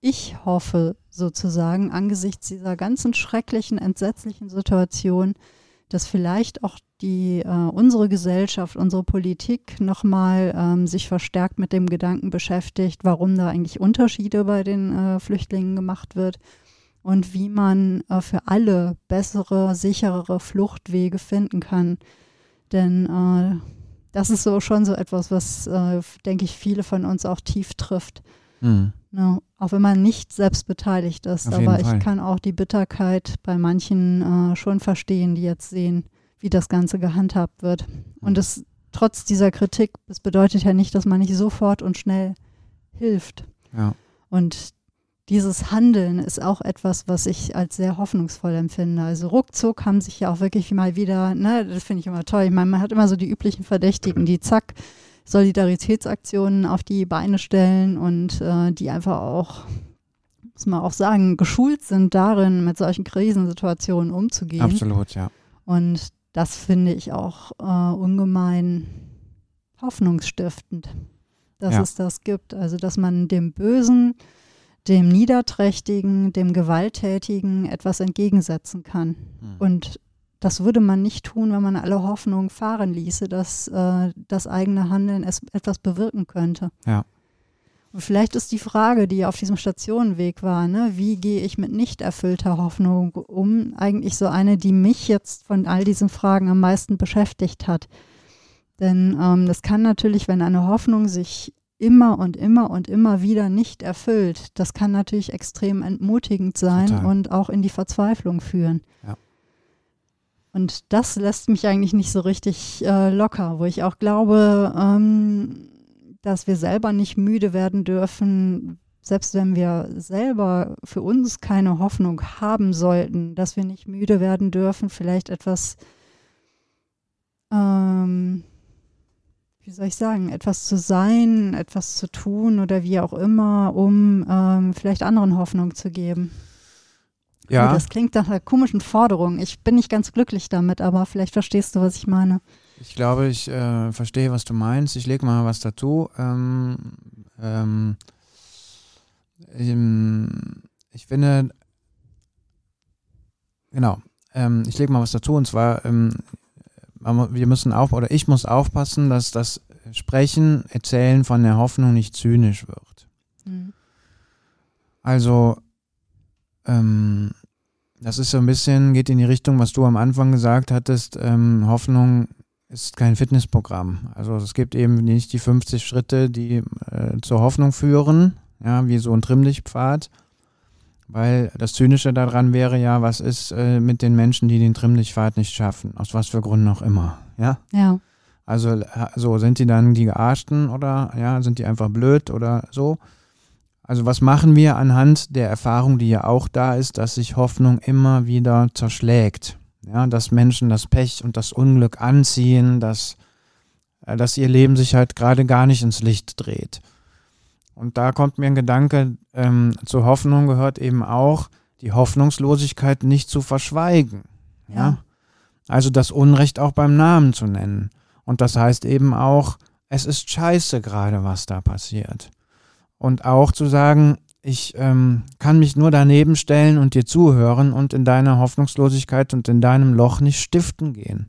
ich hoffe, sozusagen, angesichts dieser ganzen schrecklichen, entsetzlichen Situation, dass vielleicht auch die, äh, unsere Gesellschaft, unsere Politik nochmal ähm, sich verstärkt mit dem Gedanken beschäftigt, warum da eigentlich Unterschiede bei den äh, Flüchtlingen gemacht wird und wie man äh, für alle bessere, sicherere Fluchtwege finden kann. Denn äh, das ist so schon so etwas, was, äh, denke ich, viele von uns auch tief trifft. Mhm. Ne? Auch wenn man nicht selbst beteiligt ist. Auf Aber ich Fall. kann auch die Bitterkeit bei manchen äh, schon verstehen, die jetzt sehen, wie das Ganze gehandhabt wird. Und es trotz dieser Kritik, das bedeutet ja nicht, dass man nicht sofort und schnell hilft. Ja. Und dieses Handeln ist auch etwas, was ich als sehr hoffnungsvoll empfinde. Also ruckzuck haben sich ja auch wirklich mal wieder, ne, das finde ich immer toll. Ich meine, man hat immer so die üblichen Verdächtigen, die zack, Solidaritätsaktionen auf die Beine stellen und äh, die einfach auch, muss man auch sagen, geschult sind darin, mit solchen Krisensituationen umzugehen. Absolut, ja. Und das finde ich auch äh, ungemein hoffnungsstiftend, dass Ja. es das gibt. Also, dass man dem Bösen, dem Niederträchtigen, dem Gewalttätigen etwas entgegensetzen kann. Mhm. Und das würde man nicht tun, wenn man alle Hoffnung fahren ließe, dass äh, das eigene Handeln es etwas bewirken könnte. Ja. Und vielleicht ist die Frage, die auf diesem Stationenweg war, ne, wie gehe ich mit nicht erfüllter Hoffnung um, eigentlich so eine, die mich jetzt von all diesen Fragen am meisten beschäftigt hat. Denn ähm, das kann natürlich, wenn eine Hoffnung sich immer und immer und immer wieder nicht erfüllt, das kann natürlich extrem entmutigend sein Total. und auch in die Verzweiflung führen. Ja. Und das lässt mich eigentlich nicht so richtig äh, locker, wo ich auch glaube, ähm, dass wir selber nicht müde werden dürfen, selbst wenn wir selber für uns keine Hoffnung haben sollten, dass wir nicht müde werden dürfen, vielleicht etwas, ähm, wie soll ich sagen, etwas zu sein, etwas zu tun oder wie auch immer, um ähm, vielleicht anderen Hoffnung zu geben. Oh, Ja, das klingt nach einer komischen Forderung. Ich bin nicht ganz glücklich damit, aber vielleicht verstehst du, was ich meine. ich glaube, ich äh, verstehe, was du meinst. Ich lege mal was dazu. Ähm, ähm, ich finde, genau, ähm, ich lege mal was dazu und zwar, ähm, wir müssen auf, oder ich muss aufpassen, dass das Sprechen, Erzählen von der Hoffnung nicht zynisch wird. Mhm. Also, ähm, das ist so ein bisschen, geht in die Richtung, was du am Anfang gesagt hattest, ähm, Hoffnung ist kein Fitnessprogramm. Also es gibt eben nicht die 50 Schritte, die äh, zur Hoffnung führen, ja, wie so ein Trimmlichtpfad. Weil das Zynische daran wäre ja, was ist äh, mit den Menschen, die den Trimmlichtpfad nicht schaffen, aus was für Gründen auch immer, ja. Ja, Also äh, so sind die dann die Gearschten oder ja, sind die einfach blöd oder so? Also was machen wir anhand der Erfahrung, die ja auch da ist, dass sich Hoffnung immer wieder zerschlägt? Ja, dass Menschen das Pech und das Unglück anziehen, dass, äh, dass ihr Leben sich halt gerade gar nicht ins Licht dreht. Und da kommt mir ein Gedanke, ähm, zur Hoffnung gehört eben auch, die Hoffnungslosigkeit nicht zu verschweigen. ja? Ja. Also das Unrecht auch beim Namen zu nennen. Und das heißt eben auch, es ist scheiße gerade, was da passiert. Und auch zu sagen, ich ähm, kann mich nur daneben stellen und dir zuhören und in deiner Hoffnungslosigkeit und in deinem Loch nicht stiften gehen.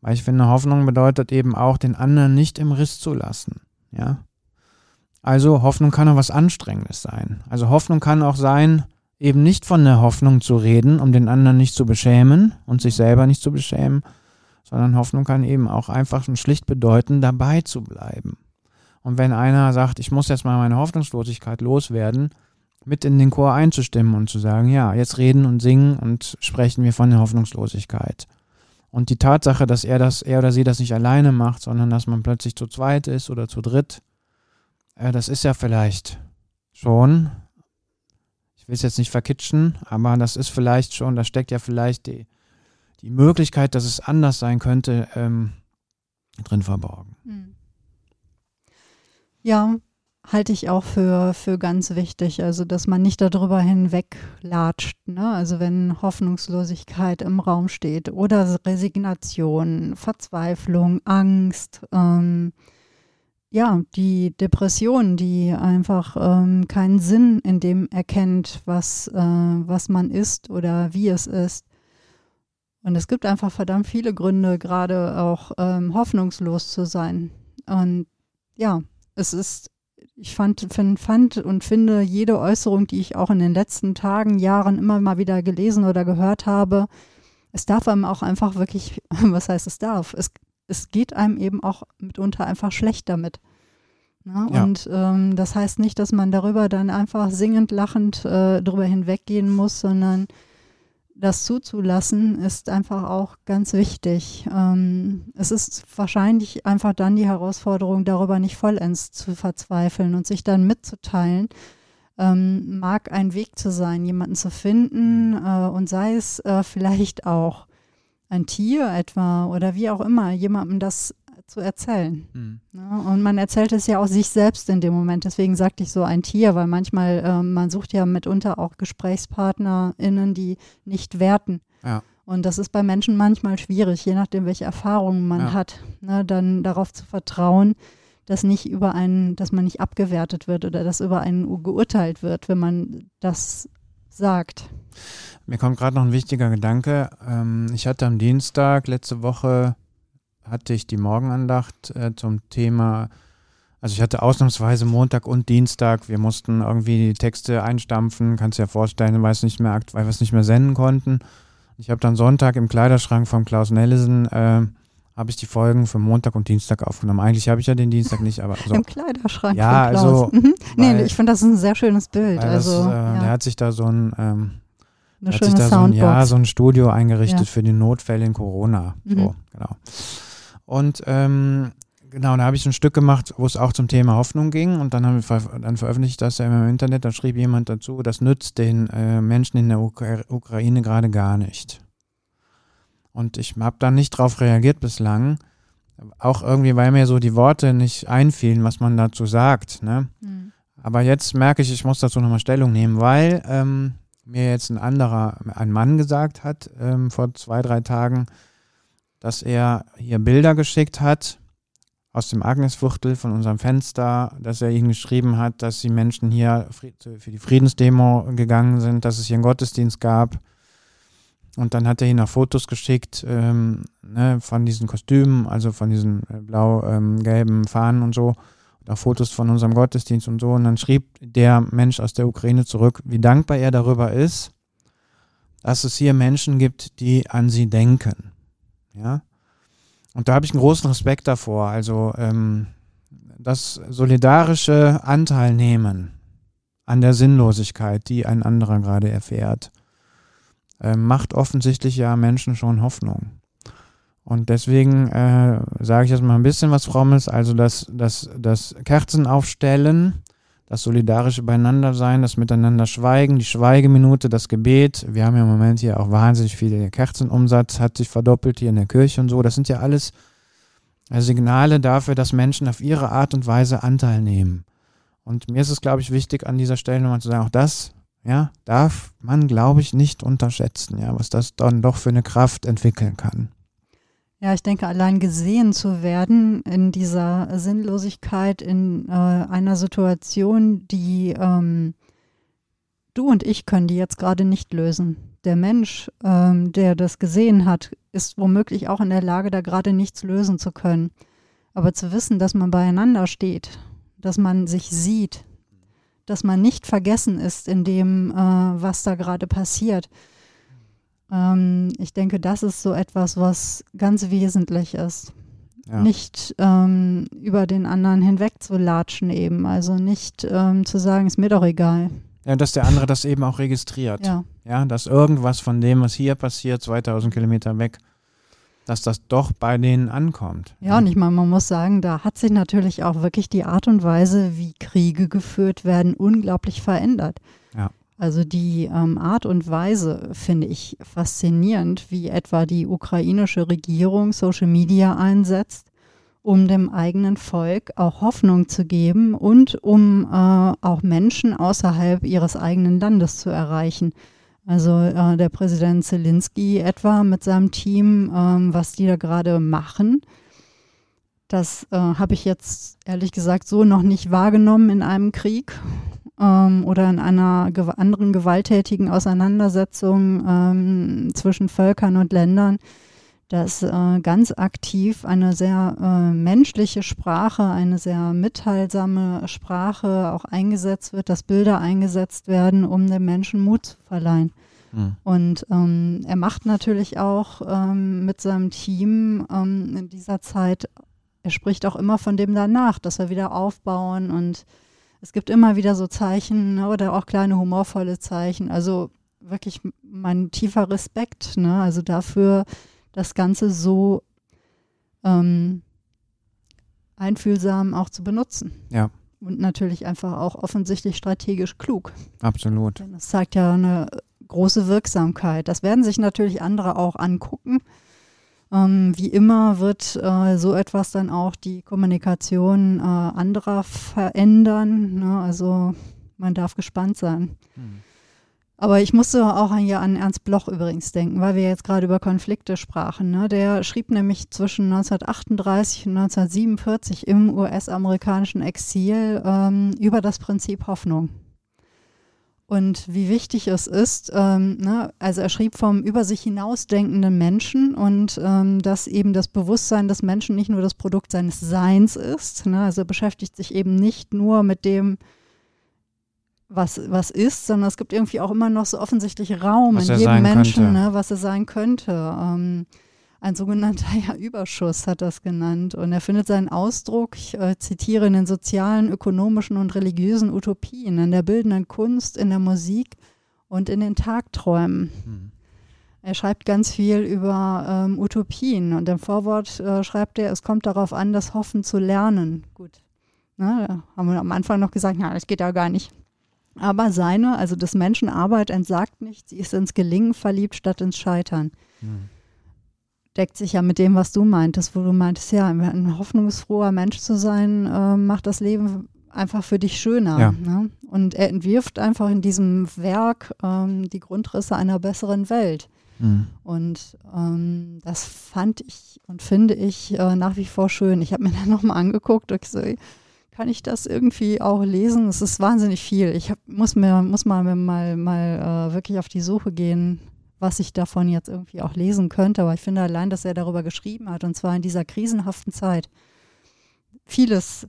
Weil ich finde, Hoffnung bedeutet eben auch, den anderen nicht im Riss zu lassen. Ja. Also Hoffnung kann auch was Anstrengendes sein. Also Hoffnung kann auch sein, eben nicht von der Hoffnung zu reden, um den anderen nicht zu beschämen und sich selber nicht zu beschämen, sondern Hoffnung kann eben auch einfach und schlicht bedeuten, dabei zu bleiben. Und wenn einer sagt, ich muss jetzt mal meine Hoffnungslosigkeit loswerden, mit in den Chor einzustimmen und zu sagen, ja, jetzt reden und singen und sprechen wir von der Hoffnungslosigkeit. Und die Tatsache, dass er das, er oder sie das nicht alleine macht, sondern dass man plötzlich zu zweit ist oder zu dritt, äh, das ist ja vielleicht schon, ich will es jetzt nicht verkitschen, aber das ist vielleicht schon, da steckt ja vielleicht die, die Möglichkeit, dass es anders sein könnte, ähm, drin verborgen. Hm. Ja, halte ich auch für, für ganz wichtig. Also, dass man nicht darüber hinweglatscht. Ne? Also, wenn Hoffnungslosigkeit im Raum steht oder Resignation, Verzweiflung, Angst, ähm, ja, die Depression, die einfach ähm, keinen Sinn in dem erkennt, was, äh, was man ist oder wie es ist. Und es gibt einfach verdammt viele Gründe, gerade auch ähm, hoffnungslos zu sein. Und ja, es ist ich fand, find, fand und finde jede Äußerung, die ich auch in den letzten Tagen, Jahren immer mal wieder gelesen oder gehört habe, es darf einem auch einfach wirklich, <laughs> was heißt es darf? Es, es geht einem eben auch mitunter einfach schlecht damit. Ne? Ja. Und ähm, das heißt nicht, dass man darüber dann einfach singend, lachend äh, drüber hinweggehen muss, sondern das zuzulassen, ist einfach auch ganz wichtig. Ähm, es ist wahrscheinlich einfach dann die Herausforderung, darüber nicht vollends zu verzweifeln und sich dann mitzuteilen. Ähm, mag ein Weg zu sein, jemanden zu finden mhm. äh, und sei es äh, vielleicht auch ein Tier etwa oder wie auch immer, jemandem das zu erzählen. Mhm. Ja, und man erzählt es ja auch sich selbst in dem Moment. Deswegen sagte ich so ein Tier, weil manchmal, äh, man sucht ja mitunter auch GesprächspartnerInnen, die nicht werten. Ja. Und das ist bei Menschen manchmal schwierig, je nachdem, welche Erfahrungen man ja. hat, ne, dann darauf zu vertrauen, dass nicht über einen, dass man nicht abgewertet wird oder dass über einen geurteilt wird, wenn man das sagt. Mir kommt gerade noch ein wichtiger Gedanke. Ähm, ich hatte am Dienstag letzte Woche hatte ich die Morgenandacht äh, zum Thema, also ich hatte ausnahmsweise Montag und Dienstag, wir mussten irgendwie die Texte einstampfen, kannst dir ja vorstellen, weil, es nicht mehr, weil wir es nicht mehr senden konnten. Ich habe dann Sonntag im Kleiderschrank von Klaus Nellison äh, habe ich die Folgen für Montag und Dienstag aufgenommen. Eigentlich habe ich ja den Dienstag nicht, aber so. im Kleiderschrank. Ja, also mhm. nee, ich finde das ein sehr schönes Bild. Also das, äh, ja. der hat sich da so ein ähm, eine hat sich da so ein, ja, so ein Studio eingerichtet ja. für die Notfälle in Corona. Mhm. So, genau. Und ähm, genau, da habe ich ein Stück gemacht, wo es auch zum Thema Hoffnung ging. Und dann haben wir dann veröffentlicht das ja im Internet. Da schrieb jemand dazu, das nützt den äh, Menschen in der Ukra Ukraine gerade gar nicht. Und ich habe dann nicht drauf reagiert bislang. Auch irgendwie, weil mir so die Worte nicht einfielen, was man dazu sagt. Ne? Mhm. Aber jetzt merke ich, ich muss dazu nochmal Stellung nehmen, weil ähm, mir jetzt ein anderer, ein Mann gesagt hat ähm, vor zwei, drei Tagen, dass er hier Bilder geschickt hat aus dem Agnesviertel von unserem Fenster, dass er ihnen geschrieben hat, dass die Menschen hier für die Friedensdemo gegangen sind, dass es hier einen Gottesdienst gab. Und dann hat er ihnen auch Fotos geschickt ähm, ne, von diesen Kostümen, also von diesen äh, blau-gelben ähm, Fahnen und so. Auch Fotos von unserem Gottesdienst und so. Und dann schrieb der Mensch aus der Ukraine zurück, wie dankbar er darüber ist, dass es hier Menschen gibt, die an sie denken. Ja. Und da habe ich einen großen Respekt davor. Also ähm, das solidarische Anteil nehmen an der Sinnlosigkeit, die ein anderer gerade erfährt, äh, macht offensichtlich ja Menschen schon Hoffnung. Und deswegen äh, sage ich jetzt mal ein bisschen was Frommes, also das, das, das Kerzen aufstellen das solidarische Beieinandersein, das Miteinander schweigen, die Schweigeminute, das Gebet. Wir haben ja im Moment hier auch wahnsinnig viele Kerzenumsatz, hat sich verdoppelt hier in der Kirche und so. Das sind ja alles Signale dafür, dass Menschen auf ihre Art und Weise Anteil nehmen. Und mir ist es, glaube ich, wichtig, an dieser Stelle nochmal zu sagen, auch das, ja, darf man, glaube ich, nicht unterschätzen, ja, was das dann doch für eine Kraft entwickeln kann. Ja, ich denke, allein gesehen zu werden in dieser Sinnlosigkeit, in äh, einer Situation, die ähm, du und ich können die jetzt gerade nicht lösen. Der Mensch, ähm, der das gesehen hat, ist womöglich auch in der Lage, da gerade nichts lösen zu können. Aber zu wissen, dass man beieinander steht, dass man sich sieht, dass man nicht vergessen ist in dem, äh, was da gerade passiert. Ähm, ich denke, das ist so etwas, was ganz wesentlich ist. Ja. Nicht ähm, über den anderen hinweg zu latschen eben, also nicht ähm, zu sagen, ist mir doch egal. Ja, dass der andere das eben auch registriert. Ja. ja, dass irgendwas von dem, was hier passiert, 2000 Kilometer weg, dass das doch bei denen ankommt. Ja, und ich meine, man muss sagen, da hat sich natürlich auch wirklich die Art und Weise, wie Kriege geführt werden, unglaublich verändert. Ja. Also die ähm, Art und Weise finde ich faszinierend, wie etwa die ukrainische Regierung Social Media einsetzt, um dem eigenen Volk auch Hoffnung zu geben und um äh, auch Menschen außerhalb ihres eigenen Landes zu erreichen. Also äh, der Präsident Zelensky etwa mit seinem Team, ähm, was die da gerade machen, das äh, habe ich jetzt ehrlich gesagt so noch nicht wahrgenommen in einem Krieg ähm, oder in einer gew anderen gewalttätigen Auseinandersetzung ähm, zwischen Völkern und Ländern, dass äh, ganz aktiv eine sehr äh, menschliche Sprache, eine sehr mitteilsame Sprache auch eingesetzt wird, dass Bilder eingesetzt werden, um den Menschen Mut zu verleihen. Mhm. Und ähm, er macht natürlich auch ähm, mit seinem Team ähm, in dieser Zeit, er spricht auch immer von dem danach, dass wir wieder aufbauen und es gibt immer wieder so Zeichen ne, oder auch kleine humorvolle Zeichen. Also wirklich mein tiefer Respekt, ne? also dafür, das Ganze so ähm, einfühlsam auch zu benutzen. Ja. Und natürlich einfach auch offensichtlich strategisch klug. Absolut. Denn das zeigt ja eine große Wirksamkeit. Das werden sich natürlich andere auch angucken. Ähm, wie immer wird äh, so etwas dann auch die Kommunikation äh, anderer verändern. Ne? Also man darf gespannt sein. Hm. Aber ich musste auch hier an Ernst Bloch übrigens denken, weil wir jetzt gerade über Konflikte sprachen. Ne? Der schrieb nämlich zwischen 1938 und 1947 im US-amerikanischen Exil ähm, über das Prinzip Hoffnung und wie wichtig es ist. Ähm, ne? Also er schrieb vom über sich hinausdenkenden Menschen und ähm, dass eben das Bewusstsein des Menschen nicht nur das Produkt seines Seins ist. Ne? Also er beschäftigt sich eben nicht nur mit dem, was, was ist, sondern es gibt irgendwie auch immer noch so offensichtlich Raum was in jedem Menschen, ne? was er sein könnte. Ähm, ein sogenannter ja, Überschuss hat das genannt. Und er findet seinen Ausdruck, ich äh, zitiere, in den sozialen, ökonomischen und religiösen Utopien, in der bildenden Kunst, in der Musik und in den Tagträumen. Mhm. Er schreibt ganz viel über ähm, Utopien und im Vorwort äh, schreibt er, es kommt darauf an, das Hoffen zu lernen. Gut. Na, da haben wir am Anfang noch gesagt, na, das geht ja gar nicht. Aber seine, also des Menschen Arbeit entsagt nicht, sie ist ins Gelingen verliebt statt ins Scheitern. Mhm deckt sich ja mit dem, was du meintest, wo du meintest, ja, ein hoffnungsfroher Mensch zu sein, äh, macht das Leben einfach für dich schöner. Ja. Ne? Und er entwirft einfach in diesem Werk ähm, die Grundrisse einer besseren Welt. Mhm. Und ähm, das fand ich und finde ich äh, nach wie vor schön. Ich habe mir <laughs> dann nochmal angeguckt und so, kann ich das irgendwie auch lesen? Es ist wahnsinnig viel. Ich hab, muss mir muss mal mal, mal äh, wirklich auf die Suche gehen, was ich davon jetzt irgendwie auch lesen könnte. Aber ich finde allein, dass er darüber geschrieben hat, und zwar in dieser krisenhaften Zeit, vieles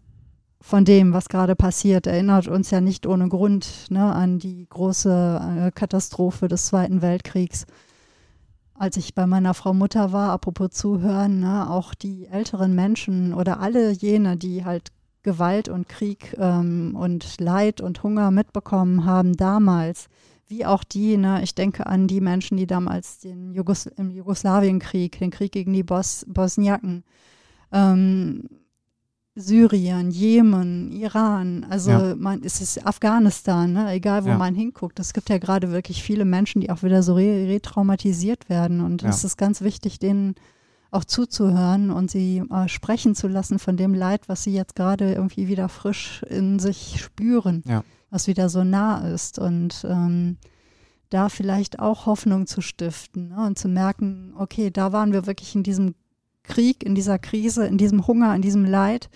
von dem, was gerade passiert, erinnert uns ja nicht ohne Grund ne, an die große äh, Katastrophe des Zweiten Weltkriegs. Als ich bei meiner Frau Mutter war, apropos zuhören, ne, auch die älteren Menschen oder alle jene, die halt Gewalt und Krieg ähm, und Leid und Hunger mitbekommen haben damals, wie auch die, ne, ich denke an die Menschen, die damals den Jugos im Jugoslawienkrieg, den Krieg gegen die Bos Bosniaken, ähm, Syrien, Jemen, Iran, also ja. man, es ist Afghanistan, ne? egal wo ja. man hinguckt. Es gibt ja gerade wirklich viele Menschen, die auch wieder so re retraumatisiert werden. Und ja. es ist ganz wichtig, denen auch zuzuhören und sie äh, sprechen zu lassen von dem Leid, was sie jetzt gerade irgendwie wieder frisch in sich spüren. Ja was wieder so nah ist und ähm, da vielleicht auch Hoffnung zu stiften ne? und zu merken, okay, da waren wir wirklich in diesem Krieg, in dieser Krise, in diesem Hunger, in diesem Leid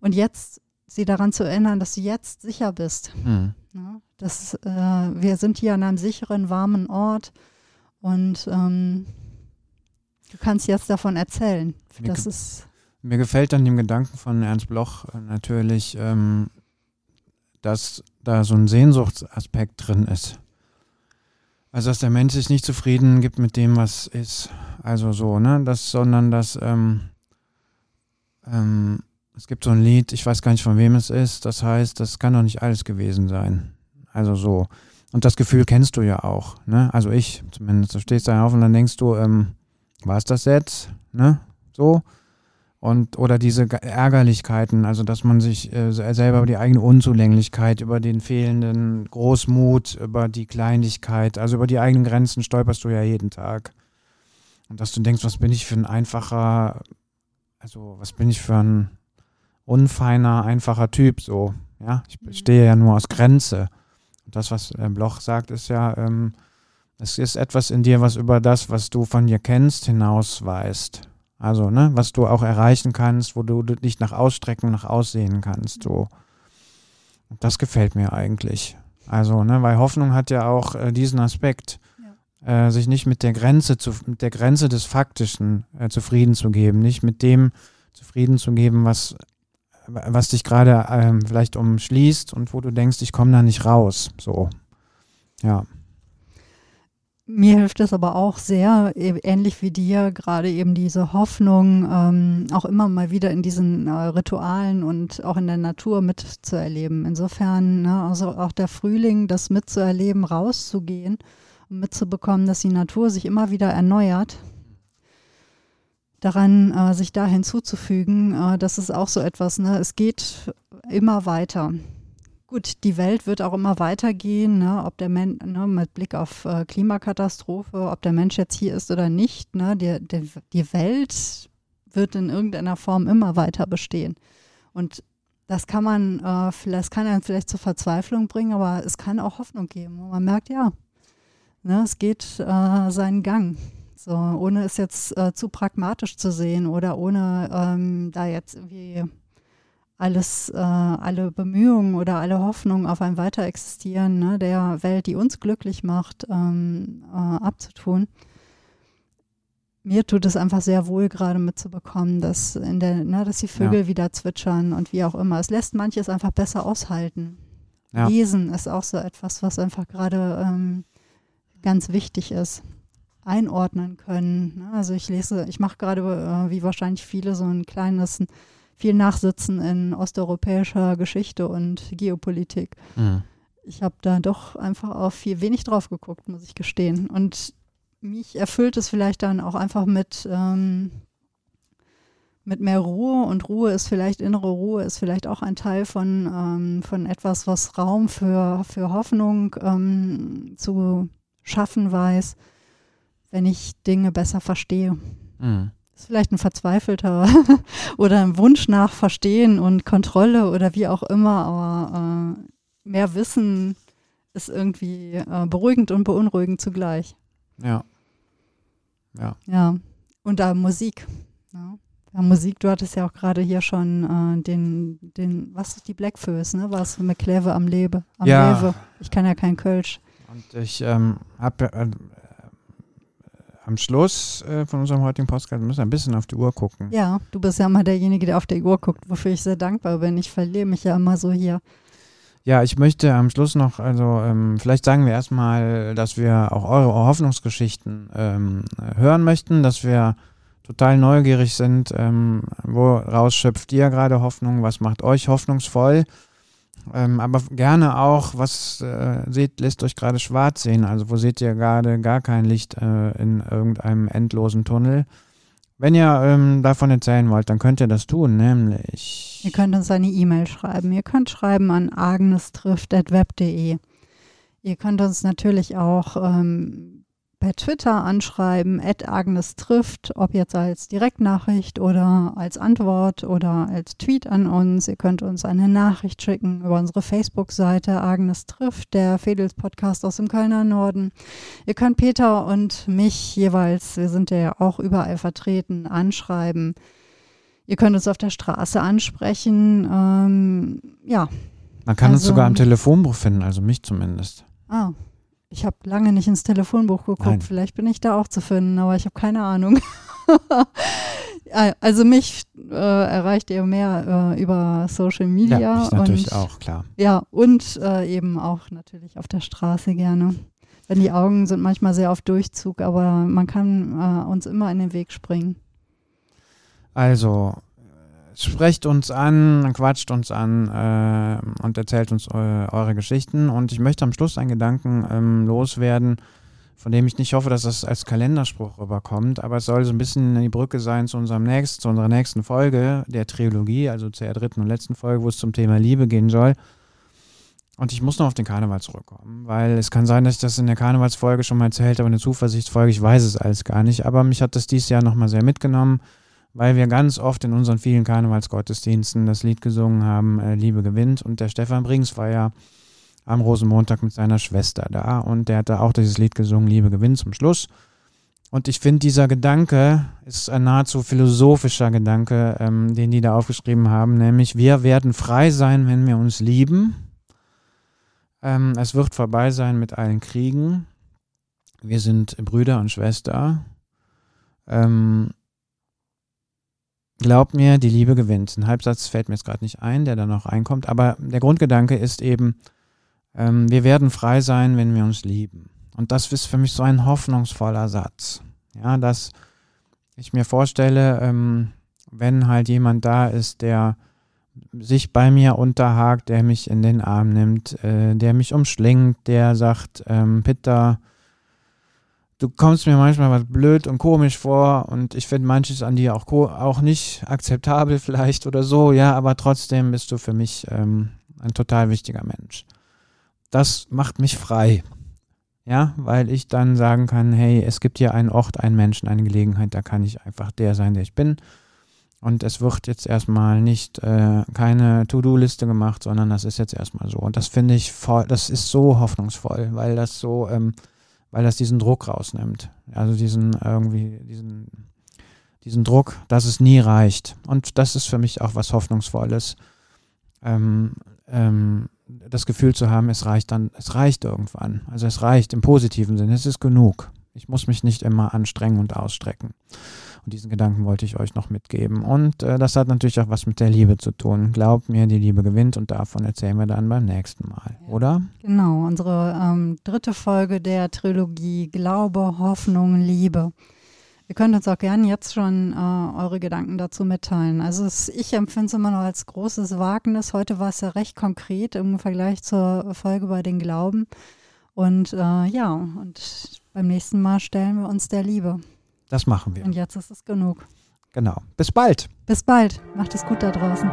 und jetzt sie daran zu erinnern, dass du jetzt sicher bist. Mhm. Ne? Dass äh, wir sind hier an einem sicheren, warmen Ort und ähm, du kannst jetzt davon erzählen. Das ist Mir gefällt dann dem Gedanken von Ernst Bloch äh, natürlich, ähm, dass da so ein Sehnsuchtsaspekt drin ist. Also dass der Mensch sich nicht zufrieden gibt mit dem, was ist. Also so, ne? Das, sondern dass ähm, ähm, es gibt so ein Lied, ich weiß gar nicht von wem es ist, das heißt, das kann doch nicht alles gewesen sein. Also so. Und das Gefühl kennst du ja auch, ne? Also ich zumindest. Du stehst da auf und dann denkst du, ähm, war es das jetzt? Ne? So und oder diese Ärgerlichkeiten, also dass man sich äh, selber über die eigene Unzulänglichkeit, über den fehlenden Großmut, über die Kleinlichkeit, also über die eigenen Grenzen stolperst du ja jeden Tag. Und dass du denkst, was bin ich für ein einfacher, also was bin ich für ein unfeiner, einfacher Typ, so, ja, ich mhm. stehe ja nur aus Grenze. Und das, was äh, Bloch sagt, ist ja, ähm, es ist etwas in dir, was über das, was du von dir kennst, hinaus weißt. Also, ne, was du auch erreichen kannst, wo du dich nach Ausstrecken, nach Aussehen kannst, so. Das gefällt mir eigentlich. Also, ne, weil Hoffnung hat ja auch äh, diesen Aspekt, ja. äh, sich nicht mit der Grenze zu, mit der Grenze des Faktischen äh, zufrieden zu geben, nicht mit dem zufrieden zu geben, was, was dich gerade ähm, vielleicht umschließt und wo du denkst, ich komme da nicht raus. So. Ja. Mir hilft es aber auch sehr, e, ähnlich wie dir, gerade eben diese Hoffnung, ähm, auch immer mal wieder in diesen äh, Ritualen und auch in der Natur mitzuerleben. Insofern, ne, also auch der Frühling, das mitzuerleben, rauszugehen und mitzubekommen, dass die Natur sich immer wieder erneuert. Daran äh, sich da hinzuzufügen, äh, das ist auch so etwas, ne? es geht immer weiter. Gut, die Welt wird auch immer weitergehen, ne? ob der Mensch, ne, mit Blick auf äh, Klimakatastrophe, ob der Mensch jetzt hier ist oder nicht, ne? die, die, die Welt wird in irgendeiner Form immer weiter bestehen. Und das kann man, äh, das kann einen vielleicht zur Verzweiflung bringen, aber es kann auch Hoffnung geben. Und man merkt, ja, ne, es geht äh, seinen Gang. So, ohne es jetzt äh, zu pragmatisch zu sehen oder ohne ähm, da jetzt irgendwie alles, äh, alle Bemühungen oder alle Hoffnungen auf ein Weiterexistieren ne, der Welt, die uns glücklich macht, ähm, äh, abzutun. Mir tut es einfach sehr wohl, gerade mitzubekommen, dass, in der, ne, dass die Vögel ja. wieder zwitschern und wie auch immer. Es lässt manches einfach besser aushalten. Ja. Lesen ist auch so etwas, was einfach gerade ähm, ganz wichtig ist. Einordnen können. Ne? Also ich lese, ich mache gerade, äh, wie wahrscheinlich viele, so ein kleines viel Nachsitzen in osteuropäischer Geschichte und Geopolitik. Mhm. Ich habe da doch einfach auf viel wenig drauf geguckt, muss ich gestehen. Und mich erfüllt es vielleicht dann auch einfach mit, ähm, mit mehr Ruhe und Ruhe ist vielleicht, innere Ruhe ist vielleicht auch ein Teil von, ähm, von etwas, was Raum für, für Hoffnung ähm, zu schaffen weiß, wenn ich Dinge besser verstehe. Mhm ist vielleicht ein verzweifelter <laughs> oder ein Wunsch nach Verstehen und Kontrolle oder wie auch immer, aber äh, mehr Wissen ist irgendwie äh, beruhigend und beunruhigend zugleich. Ja. Ja. Ja. Und da Musik. Ja. ja Musik, du hattest ja auch gerade hier schon äh, den, den, was ist die Blackfoes, ne? Was mit Kleve am Lebe, am ja. Lebe. Ich kann ja kein Kölsch. Und ich ähm, habe äh, am Schluss äh, von unserem heutigen Podcast müssen wir ein bisschen auf die Uhr gucken. Ja, du bist ja immer derjenige, der auf die Uhr guckt, wofür ich sehr dankbar bin. Ich verliere mich ja immer so hier. Ja, ich möchte am Schluss noch, also ähm, vielleicht sagen wir erstmal, dass wir auch eure Hoffnungsgeschichten ähm, hören möchten, dass wir total neugierig sind, ähm, woraus schöpft ihr gerade Hoffnung, was macht euch hoffnungsvoll ähm, aber gerne auch, was äh, seht, lässt euch gerade schwarz sehen? Also wo seht ihr gerade gar kein Licht äh, in irgendeinem endlosen Tunnel? Wenn ihr ähm, davon erzählen wollt, dann könnt ihr das tun, nämlich. Ihr könnt uns eine E-Mail schreiben. Ihr könnt schreiben an agnestrift.web.de. Ihr könnt uns natürlich auch ähm, per Twitter anschreiben, at Agnes trifft, ob jetzt als Direktnachricht oder als Antwort oder als Tweet an uns. Ihr könnt uns eine Nachricht schicken über unsere Facebook-Seite Agnes trifft, der Fedels Podcast aus dem Kölner Norden. Ihr könnt Peter und mich jeweils, wir sind ja auch überall vertreten, anschreiben. Ihr könnt uns auf der Straße ansprechen. Ähm, ja. Man kann also, uns sogar am Telefonbuch finden, also mich zumindest. Ah, ich habe lange nicht ins Telefonbuch geguckt. Nein. Vielleicht bin ich da auch zu finden, aber ich habe keine Ahnung. <laughs> Also mich äh, erreicht ihr mehr äh, über Social Media. Ja, mich natürlich und, auch, klar. Ja, und äh, eben auch natürlich auf der Straße gerne. Denn die Augen sind manchmal sehr auf Durchzug, aber man kann äh, uns immer in den Weg springen. Also, sprecht uns an, quatscht uns an äh, und erzählt uns eu eure Geschichten. Und ich möchte am Schluss einen Gedanken ähm, loswerden, von dem ich nicht hoffe, dass das als Kalenderspruch rüberkommt, aber es soll so ein bisschen die Brücke sein zu unserem nächsten, zu unserer nächsten Folge der Trilogie, also zu der dritten und letzten Folge, wo es zum Thema Liebe gehen soll. Und ich muss noch auf den Karneval zurückkommen, weil es kann sein, dass ich das in der Karnevalsfolge schon mal erzählt habe, eine Zuversichtsfolge, ich weiß es alles gar nicht, aber mich hat das dieses Jahr nochmal sehr mitgenommen weil wir ganz oft in unseren vielen Karnevalsgottesdiensten das Lied gesungen haben, äh, Liebe gewinnt. Und der Stefan Brings war ja am Rosenmontag mit seiner Schwester da und der hat da auch dieses Lied gesungen, Liebe gewinnt zum Schluss. Und ich finde, dieser Gedanke ist ein nahezu philosophischer Gedanke, ähm, den die da aufgeschrieben haben, nämlich wir werden frei sein, wenn wir uns lieben. Ähm, es wird vorbei sein mit allen Kriegen. Wir sind Brüder und Schwester. Ähm, Glaub mir, die Liebe gewinnt. Ein Halbsatz fällt mir jetzt gerade nicht ein, der da noch reinkommt, aber der Grundgedanke ist eben, ähm, wir werden frei sein, wenn wir uns lieben. Und das ist für mich so ein hoffnungsvoller Satz. Ja, dass ich mir vorstelle, ähm, wenn halt jemand da ist, der sich bei mir unterhakt, der mich in den Arm nimmt, äh, der mich umschlingt, der sagt, ähm, Peter, du kommst mir manchmal was blöd und komisch vor und ich finde manches an dir auch, auch nicht akzeptabel <laughs> vielleicht oder so, ja, aber trotzdem bist du für mich ähm, ein total wichtiger Mensch. Das macht mich frei, ja, weil ich dann sagen kann, hey, es gibt hier einen Ort, einen Menschen, eine Gelegenheit, da kann ich einfach der sein, der ich bin. Und es wird jetzt erstmal nicht äh, keine To-Do-Liste gemacht, sondern das ist jetzt erstmal so. Und das finde ich voll, das ist so hoffnungsvoll, weil das so ähm, weil das diesen Druck rausnimmt. Also diesen irgendwie, diesen, diesen Druck, dass es nie reicht. Und das ist für mich auch was Hoffnungsvolles. Ähm, ähm, das Gefühl zu haben, es reicht dann, es reicht irgendwann. Also es reicht im positiven Sinne, es ist genug. Ich muss mich nicht immer anstrengen und ausstrecken. Und diesen Gedanken wollte ich euch noch mitgeben. Und äh, das hat natürlich auch was mit der Liebe zu tun. Glaubt mir, die Liebe gewinnt und davon erzählen wir dann beim nächsten Mal, ja. oder? Genau, unsere ähm, dritte Folge der Trilogie Glaube, Hoffnung, Liebe. Ihr könnt uns auch gerne jetzt schon äh, eure Gedanken dazu mitteilen. Also es, ich empfinde es immer noch als großes Wagnis. Heute war es ja recht konkret im Vergleich zur Folge bei den Glauben. Und äh, ja, und beim nächsten Mal stellen wir uns der Liebe. Das machen wir. Und jetzt ist es genug. Genau. Bis bald. Bis bald. Macht es gut da draußen.